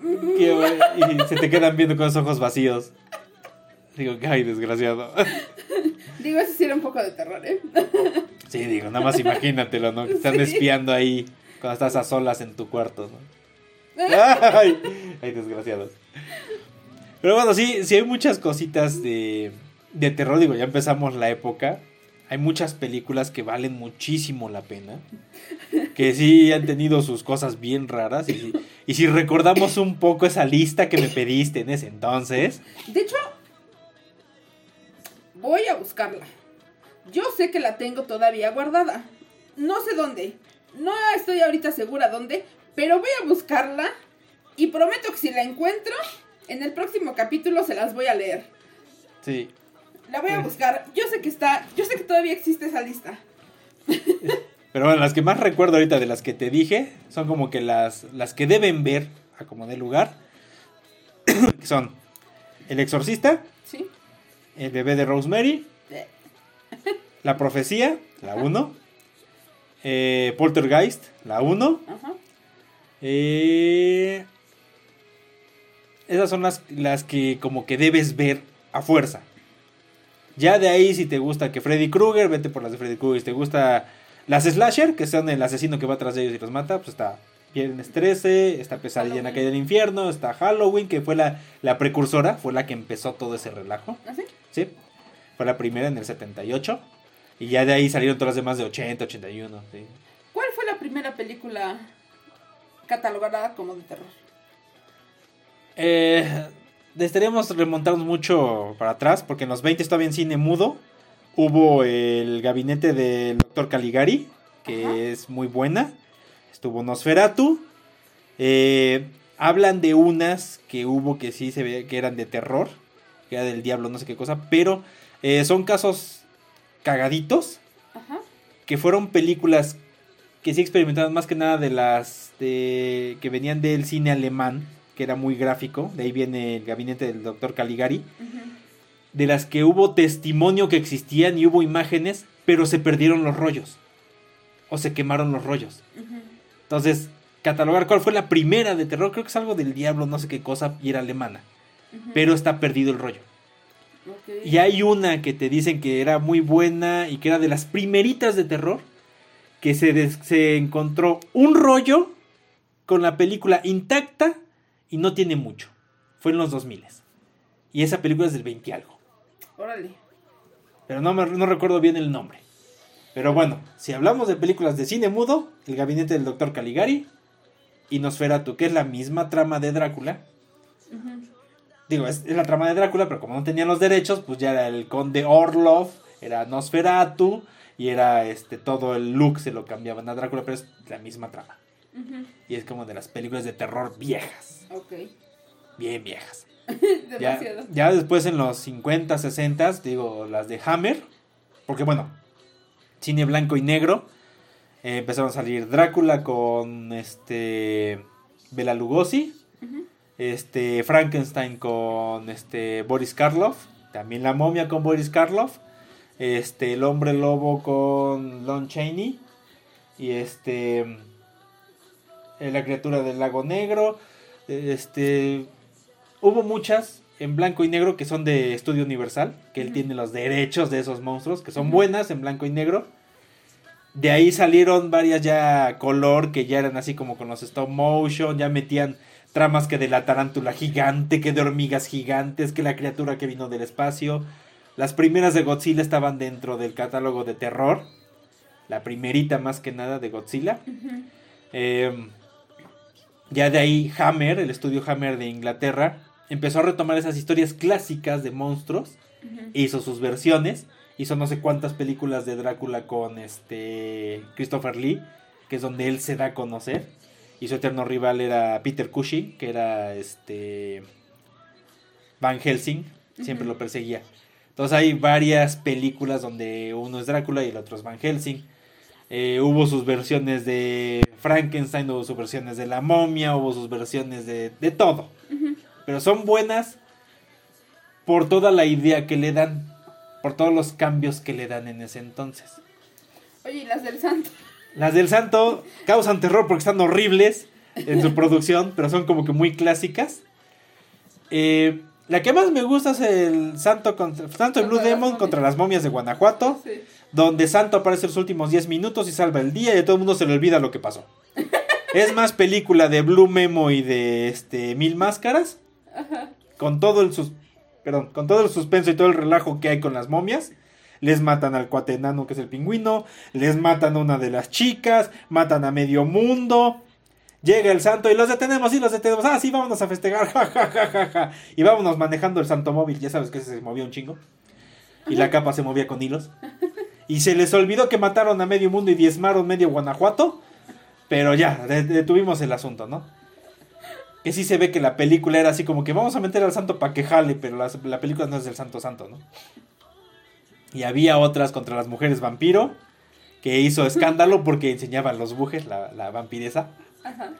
mm, Que- y se te quedan viendo con los ojos vacíos. Digo, ay, desgraciado. Digo, eso sí era un poco de terror, ¿eh? Sí, digo, nada más imagínatelo, ¿no? Que están Sí. espiando ahí cuando estás a solas en tu cuarto, ¿no? (laughs) Ay, ay, desgraciados. Pero bueno, sí, sí hay muchas cositas de, de terror, digo, ya empezamos la época. Hay muchas películas que valen muchísimo la pena. Que sí han tenido sus cosas bien raras. Y, si- y si recordamos un poco esa lista que me pediste en ese entonces. De hecho, voy a buscarla. Yo sé que la tengo todavía guardada. No sé dónde. No estoy ahorita segura dónde, pero voy a buscarla y prometo que si la encuentro, en el próximo capítulo se las voy a leer. Sí. La voy a buscar. Yo sé que está, yo sé que todavía existe esa lista. Pero bueno, las que más recuerdo ahorita de las que te dije son como que las, las que deben ver a como de lugar. que son El Exorcista, ¿Sí? El Bebé de Rosemary, (laughs) La Profecía, la 1, eh, Poltergeist, la 1. Ajá. Eh, esas son las, las que como que debes ver a fuerza. Ya de ahí, si te gusta que Freddy Krueger, vete por las de Freddy Krueger. Si te gusta las Slasher, que son el asesino que va atrás de ellos y los mata, pues está Viernes 13, está Pesadilla en la calle del infierno, está Halloween, que fue la, la precursora, fue la que empezó todo ese relajo. ¿Ah, sí? Sí, fue la primera en el 78. Y ya de ahí salieron todas las demás de 80, 81. Sí. ¿Cuál fue la primera película catalogada como de terror? Eh, necesitaríamos remontarnos mucho para atrás, porque en los 20 estaba en cine mudo. Hubo el gabinete del doctor Caligari, que Ajá. es muy buena. Estuvo Nosferatu. Eh, hablan de unas que hubo que sí se ve que eran de terror, que era del diablo, no sé qué cosa, pero eh, son casos cagaditos Ajá. que fueron películas que sí experimentaron más que nada de las de, que venían del cine alemán, que era muy gráfico, de ahí viene el gabinete del doctor Caligari, de las que hubo testimonio que existían y hubo imágenes, pero se perdieron los rollos, o se quemaron los rollos. Entonces, catalogar cuál fue la primera de terror, creo que es algo del diablo, no sé qué cosa, y era alemana, pero está perdido el rollo. Y hay una que te dicen que era muy buena y que era de las primeritas de terror. Que se, se encontró un rollo con la película intacta y no tiene mucho. Fue en los 2000. Y esa película es del 20 y algo. Órale. Pero no, me- no recuerdo bien el nombre. Pero bueno, si hablamos de películas de cine mudo, El gabinete del doctor Caligari y Nosferatu, que es la misma trama de Drácula. Digo, es, es la trama de Drácula, pero como no tenían los derechos, pues ya era el conde Orlov, era Nosferatu y era este todo el look se lo cambiaban a Drácula, pero es la misma trama. Y es como de las películas de terror viejas, Ok. bien viejas. (laughs) Ya, Demasiado. ya después en los 50, 60, digo, las de Hammer, porque bueno, cine blanco y negro, eh, empezaron a salir Drácula con este Bela Lugosi, este Frankenstein con este Boris Karloff, también la momia con Boris Karloff, este el hombre lobo con Lon Chaney y este eh, la criatura del lago negro, este hubo muchas en blanco y negro que son de Estudio Universal, que él tiene los derechos de esos monstruos, que son buenas en blanco y negro. De ahí salieron varias ya color, que ya eran así como con los stop motion, ya metían tramas que de la tarántula gigante, que de hormigas gigantes, que la criatura que vino del espacio. Las primeras de Godzilla estaban dentro del catálogo de terror. La primerita más que nada de Godzilla. Eh, ya de ahí Hammer, el estudio Hammer de Inglaterra, empezó a retomar esas historias clásicas de monstruos hizo sus versiones, hizo no sé cuántas películas de Drácula con este Christopher Lee, que es donde él se da a conocer, y su eterno rival era Peter Cushing, que era este Van Helsing, siempre lo perseguía. Entonces hay varias películas donde uno es Drácula y el otro es Van Helsing. Eh, hubo sus versiones de Frankenstein, hubo sus versiones de la momia, hubo sus versiones de, de todo. Pero son buenas por toda la idea que le dan, por todos los cambios que le dan en ese entonces. Oye, ¿y las del santo? Las del santo causan terror porque están horribles en su (laughs) producción, pero son como que muy clásicas. Eh, la que más me gusta es el Santo, contra, Santo y Blue Demon contra las momias de Guanajuato, Sí. donde Santo aparece los últimos 10 minutos y salva el día y a todo el mundo se le olvida lo que pasó. Es más película de Blue Memo y de este Mil Máscaras, Ajá. con todo el sus perdón, con todo el suspenso y todo el relajo que hay con las momias. Les matan al cuate enano que es el pingüino, les matan a una de las chicas, matan a medio mundo. Llega el santo y los detenemos y los detenemos. Ah, sí, vámonos a festejar. (laughs) Ja, ja, ja, ja, ja. Y vámonos manejando el santo móvil. Ya sabes que ese se movía un chingo. Y la capa se movía con hilos. Y se les olvidó que mataron a medio mundo y diezmaron medio Guanajuato. Pero ya, de- detuvimos el asunto, ¿no? Que sí se ve que la película era así como que vamos a meter al santo para que jale, pero la, la película no es del santo santo, ¿no? Y había otras contra las mujeres vampiro, que hizo escándalo porque enseñaban los bujes, la, la vampiresa. Ajá.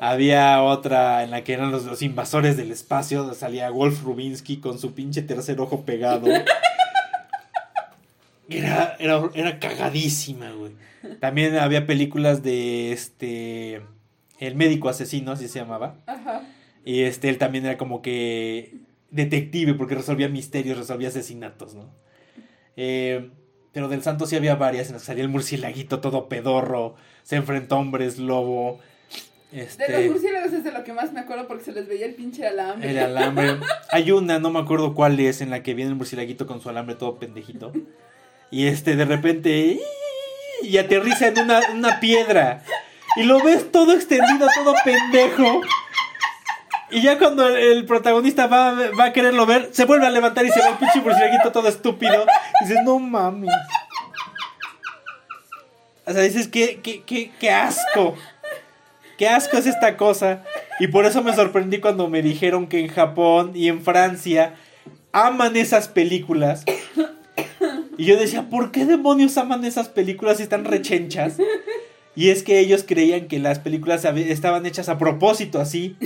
Había otra en la que eran los, los invasores del espacio, donde salía Wolf Rubinsky con su pinche tercer ojo pegado. (laughs) Era, era, era cagadísima, güey. También había películas de este. El médico asesino, así se llamaba. Ajá. Y este, él también era como que detective porque resolvía misterios, resolvía asesinatos, ¿no? Eh, pero del santo sí había varias en las que salía el murcielaguito todo pedorro, se enfrentó a hombres lobo. Este, De los murciélagos es de lo que más me acuerdo porque se les veía el pinche alambre. el alambre. Hay una, no me acuerdo cuál es, en la que viene el murcielaguito con su alambre todo pendejito. Y este, de repente, y aterriza en una, una piedra. Y lo ves todo extendido, todo pendejo. Y ya cuando el, protagonista va, va a quererlo ver, se vuelve a levantar y se ve el pinche murcielaguito todo estúpido. Y dices, no mames. O sea, dices, qué, qué, qué, qué asco. Qué asco es esta cosa. Y por eso me sorprendí cuando me dijeron que en Japón y en Francia aman esas películas. Y yo decía, ¿por qué demonios aman esas películas si están rechenchas? Y es que ellos creían que las películas estaban hechas a propósito así.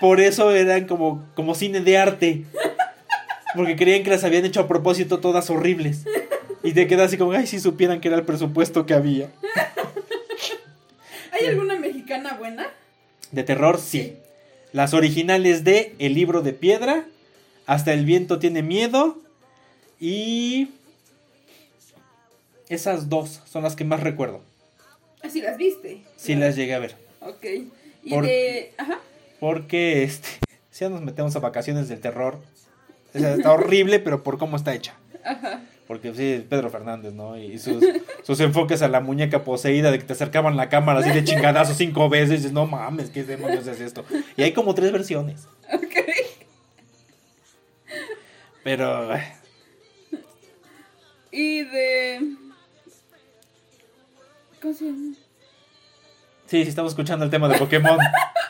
Por eso eran como, como cine de arte. Porque creían que las habían hecho a propósito todas horribles. Y te quedas así como, ay, si supieran que era el presupuesto que había. ¿Hay alguna mexicana buena? De terror, sí. Las originales de El libro de piedra, Hasta el viento tiene miedo y... Esas dos son las que más recuerdo. Así las viste. Sí las llegué a ver. Ok. Y Por- de. Ajá. Porque, este, (laughs) si ya nos metemos a vacaciones del terror. O sea, está horrible, pero por cómo está hecha. Ajá. Porque sí, Pedro Fernández, ¿no? Y sus, sus enfoques a la muñeca poseída de que te acercaban la cámara así de chingadazo cinco veces. Y dices, no mames, ¿qué demonios es esto? Y hay como tres versiones. Ok. Pero, Y de. ¿Cómo se llama? Sí, sí, estamos escuchando el tema de Pokémon.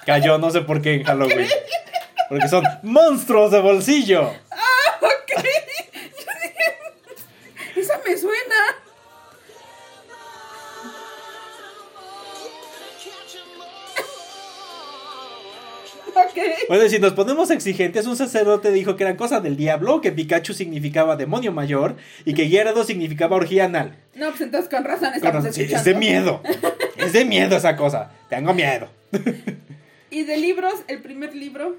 Cayó, no sé por qué en Halloween. Porque son monstruos de bolsillo. Ok. (laughs) Yo dije, Esa me suena. Ok. Bueno, si nos ponemos exigentes, un sacerdote dijo que era cosa del diablo, que Pikachu significaba demonio mayor y que Gyarados significaba orgía anal. No, pues entonces con razón Con estamos razón, sí, escuchando. es de miedo. (laughs) Es de miedo esa cosa. Tengo miedo. (laughs) Y de libros, el primer libro.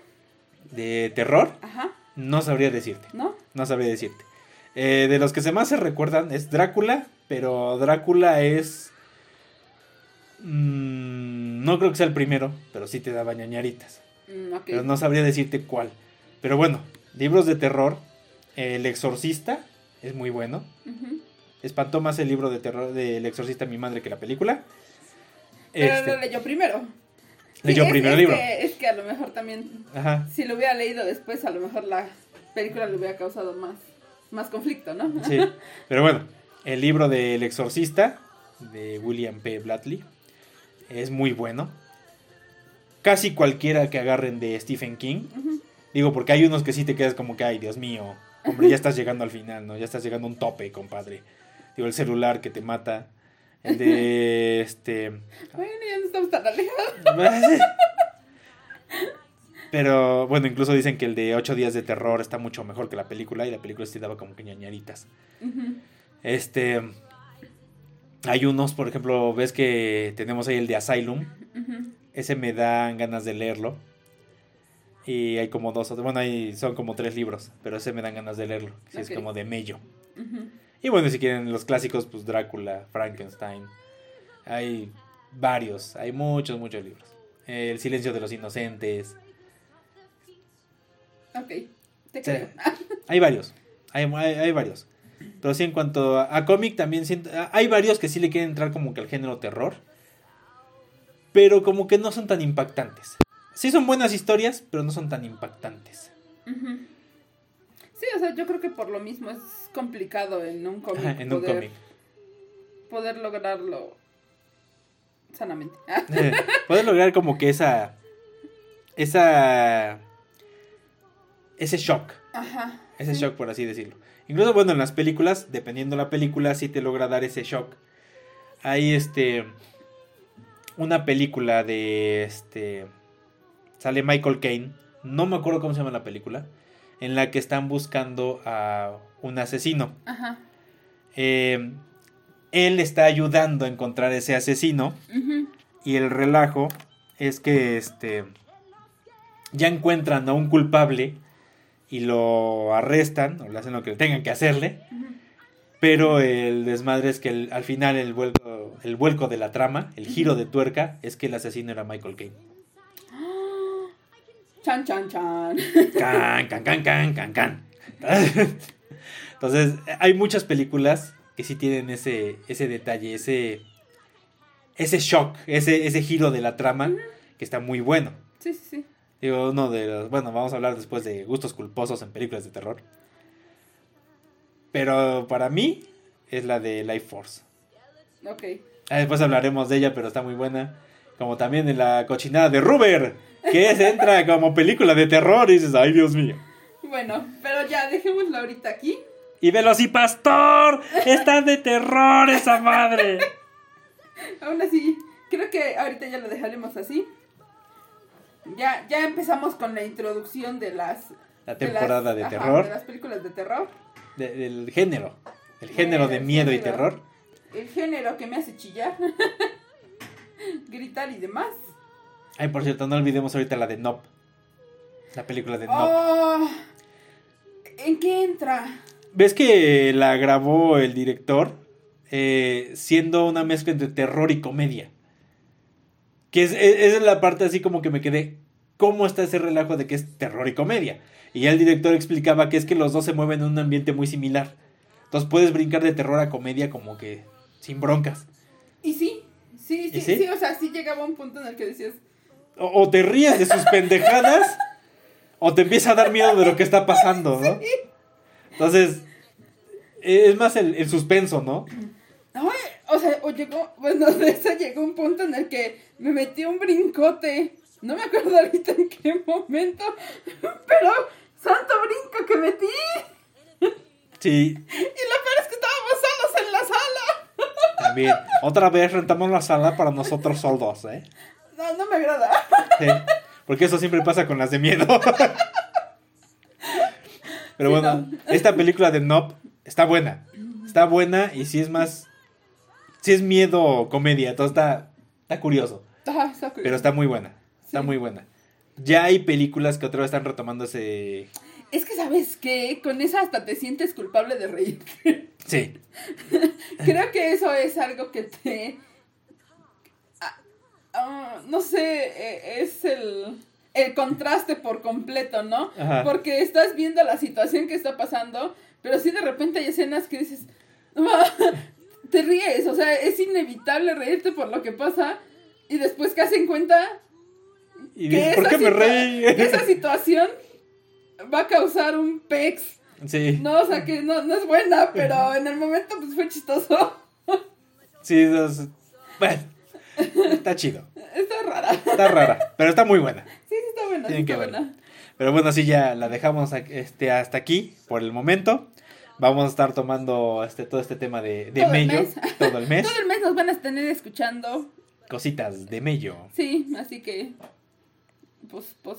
De terror, Ajá. no sabría decirte. ¿No? No sabría decirte. Eh, de los que se más se recuerdan es Drácula, pero Drácula es... mm, no creo que sea el primero, pero sí te daba ñañaritas. Mm. Pero no sabría decirte cuál. Pero bueno, libros de terror. El Exorcista es muy bueno. Espantó más el libro de terror del Exorcista a mi madre que la película. Pero Este, lo leyó primero. Leyó primero es el libro. Que, es que a lo mejor también, Ajá. si lo hubiera leído después, a lo mejor la película le hubiera causado más, más conflicto, ¿no? Sí. Pero bueno, el libro del Exorcista de William P. Blattley es muy bueno. Casi cualquiera que agarren de Stephen King. Digo, porque hay unos que sí te quedas como que, ay, Dios mío, hombre, ya estás llegando al final, ¿no? Ya estás llegando a un tope, compadre. Digo, el celular que te mata. El de este. Bueno, ya no estamos tan alejados. (laughs) Pero bueno, incluso dicen que el de 8 días de terror está mucho mejor que la película y la película sí daba como que ñañaritas. Este. Hay unos, por ejemplo, ves que tenemos ahí el de Asylum. Ese me dan ganas de leerlo. Y hay como dos, bueno, ahí son como tres libros, pero ese me dan ganas de leerlo. Sí, Ok. es como de mello. Ujú. Y bueno, si quieren los clásicos, pues Drácula, Frankenstein. Hay varios, hay muchos, muchos libros. El silencio de los inocentes. Ok, te Sí. creo. (laughs) Hay varios, hay, hay, hay varios. Pero sí, en cuanto a, a cómic, también siento, hay varios que sí le quieren entrar como que al género terror. Pero como que no son tan impactantes. Sí son buenas historias, pero no son tan impactantes. Ujú. Sí, o sea, yo creo que por lo mismo es complicado en un (laughs) cómic, Ajá, en un poder, cómic. poder lograrlo sanamente. (laughs) (laughs) Puedes lograr como que esa. Esa. Ese shock. Ajá. Ese shock, por así decirlo. Incluso, bueno, en las películas, dependiendo la película, sí te logra dar ese shock. Hay este. Una película de este. Sale Michael Caine. No me acuerdo cómo se llama la película. En la que están buscando a un asesino. Ajá. eh, él está ayudando a encontrar ese asesino y el relajo es que este ya encuentran a un culpable y lo arrestan o le hacen lo que tengan que hacerle. Pero el desmadre es que el- al final el vuelco, el vuelco de la trama, el giro de tuerca, es que el asesino era Michael Caine. Chan, chan, chan. Can, can, can, can, can, can. Entonces, hay muchas películas que sí tienen ese, ese detalle, ese, ese shock, ese, ese giro de la trama que está muy bueno. Sí, sí, sí. Digo, uno de los. Bueno, vamos a hablar después de gustos culposos en películas de terror. Pero para mí es la de Life Force. Ok. Ah, Después hablaremos de ella, pero está muy buena. Como también en la cochinada de Ruber, que es, entra como película de terror y dices, ay Dios mío. Bueno, pero ya, dejémoslo ahorita aquí. Y Velocipastor, está de terror esa madre. (laughs) Aún así, creo que ahorita ya lo dejaremos así. Ya, ya empezamos con la introducción de las... La de temporada las- de ajá, terror, de las películas de terror. de- del género, el género de miedo y terror. El género que me hace chillar. (laughs) Gritar y demás. Ay, por cierto, no olvidemos ahorita la de Nope. La película de Nope. Oh, ¿En qué entra? ¿Ves que la grabó el director eh, siendo una mezcla entre terror y comedia? Que es, es- esa es la parte así como que me quedé. ¿Cómo está ese relajo de que es terror y comedia? Y ya el director explicaba que es que los dos se mueven en un ambiente muy similar. Entonces puedes brincar de terror a comedia como que sin broncas. Y sí, sí, sí, ¿Y sí? sí, o sea, sí llegaba un punto en el que decías, O, o te ríes de sus pendejadas o te empieza a dar miedo de lo que está pasando, ¿no? Entonces, es más el, el suspenso, ¿no? Ay, o sea, o llegó, bueno, (laughs) de eso llegó un punto en el que me metí un brincote. No me acuerdo ahorita en qué momento, (laughs) pero santo brinco que metí. Sí, Y lo peor es que estábamos solos en la sala. también. Otra vez rentamos la sala para nosotros solos, ¿eh? No, no me agrada. Sí, porque eso siempre pasa con las de miedo. Pero Sí, bueno, no. esta película de Nope está buena. Está buena y sí es más... Sí es miedo o comedia, entonces está, está curioso. Ah, está curioso. Pero está muy buena. Está muy buena. Ya hay películas que otra vez están retomando ese... Es que, ¿sabes qué? Con esa hasta te sientes culpable de reír. Sí. (laughs) Creo que eso es algo que te... ah, no sé, eh, es el, el contraste por completo, ¿no? Ajá. Porque estás viendo la situación que está pasando, pero sí de repente hay escenas que dices, te ríes, o sea, es inevitable reírte por lo que pasa y después que hacen cuenta Y que dices, ¿por esa qué me reí? que esa situación va a causar un pex. Sí. No, o sea, que no, no es buena, pero en el momento pues fue chistoso. Sí, es- bueno, está chido. Está rara. Está rara, pero está muy buena. Sí, sí está buena, sí Tienen que está verla. buena. Pero bueno, sí, ya la dejamos este, hasta aquí por el momento. Vamos a estar tomando este, todo este tema de, de Todo mello (laughs) todo el mes. Todo el mes nos van a tener escuchando. Cositas de mello. Sí, así que. Pues, pues.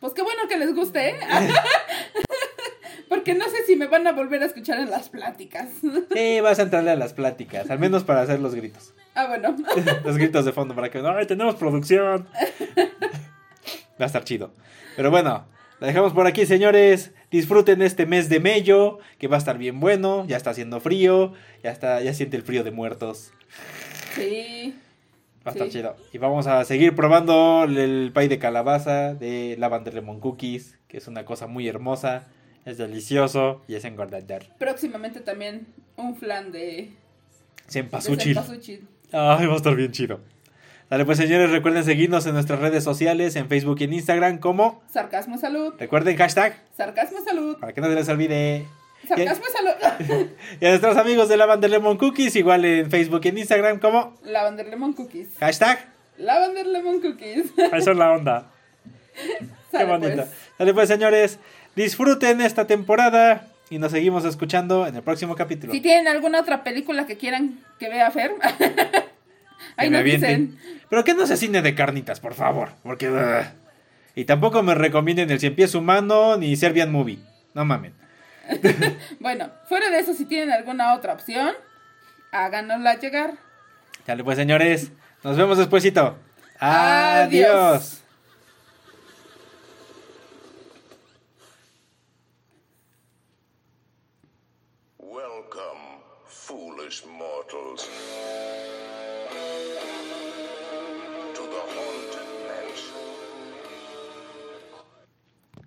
Pues qué bueno que les guste, ¿eh? (laughs) Porque no sé si me van a volver a escuchar en las pláticas. Sí, vas a entrarle a las pláticas, al menos para hacer los gritos. Ah, bueno. (laughs) los gritos de fondo para que ¡ay, tenemos producción! Va a estar chido. Pero bueno, la dejamos por aquí, señores. Disfruten este mes de mello, que va a estar bien bueno. Ya está haciendo frío, ya está, ya siente el frío de muertos. Sí. Va a estar Sí. chido. Y vamos a seguir probando el pay de calabaza de Lavender Lemon Cookies, que es una cosa muy hermosa, es delicioso y es engordador. Próximamente también un flan de. de Cempasúchil. Ay, va a estar bien chido. Dale, pues señores, recuerden seguirnos en nuestras redes sociales, en Facebook y en Instagram, como Sarcasmo salud. recuerden hashtag, Sarcasmo salud. para que no se les olvide. Sarcasmo salud. (laughs) Y a nuestros amigos de Lavender Lemon Cookies, igual en Facebook y en Instagram, como Lavender lemon cookies. hashtag. Lavender lemon cookies. (laughs) Esa es la onda. Qué bonita. pues. Dale pues señores, disfruten esta temporada y nos seguimos escuchando en el próximo capítulo. Si tienen alguna otra película que quieran que vea Fer, (laughs) ahí nos dicen. Pero que no sea cine de carnitas, por favor, porque... ugh. Y tampoco me recomienden el Cien Pies Humano ni Serbian Movie. No mamen. (laughs) (laughs) bueno, fuera de eso, si tienen alguna otra opción, háganosla llegar. Dale pues, señores. Nos vemos despuesito. Adiós.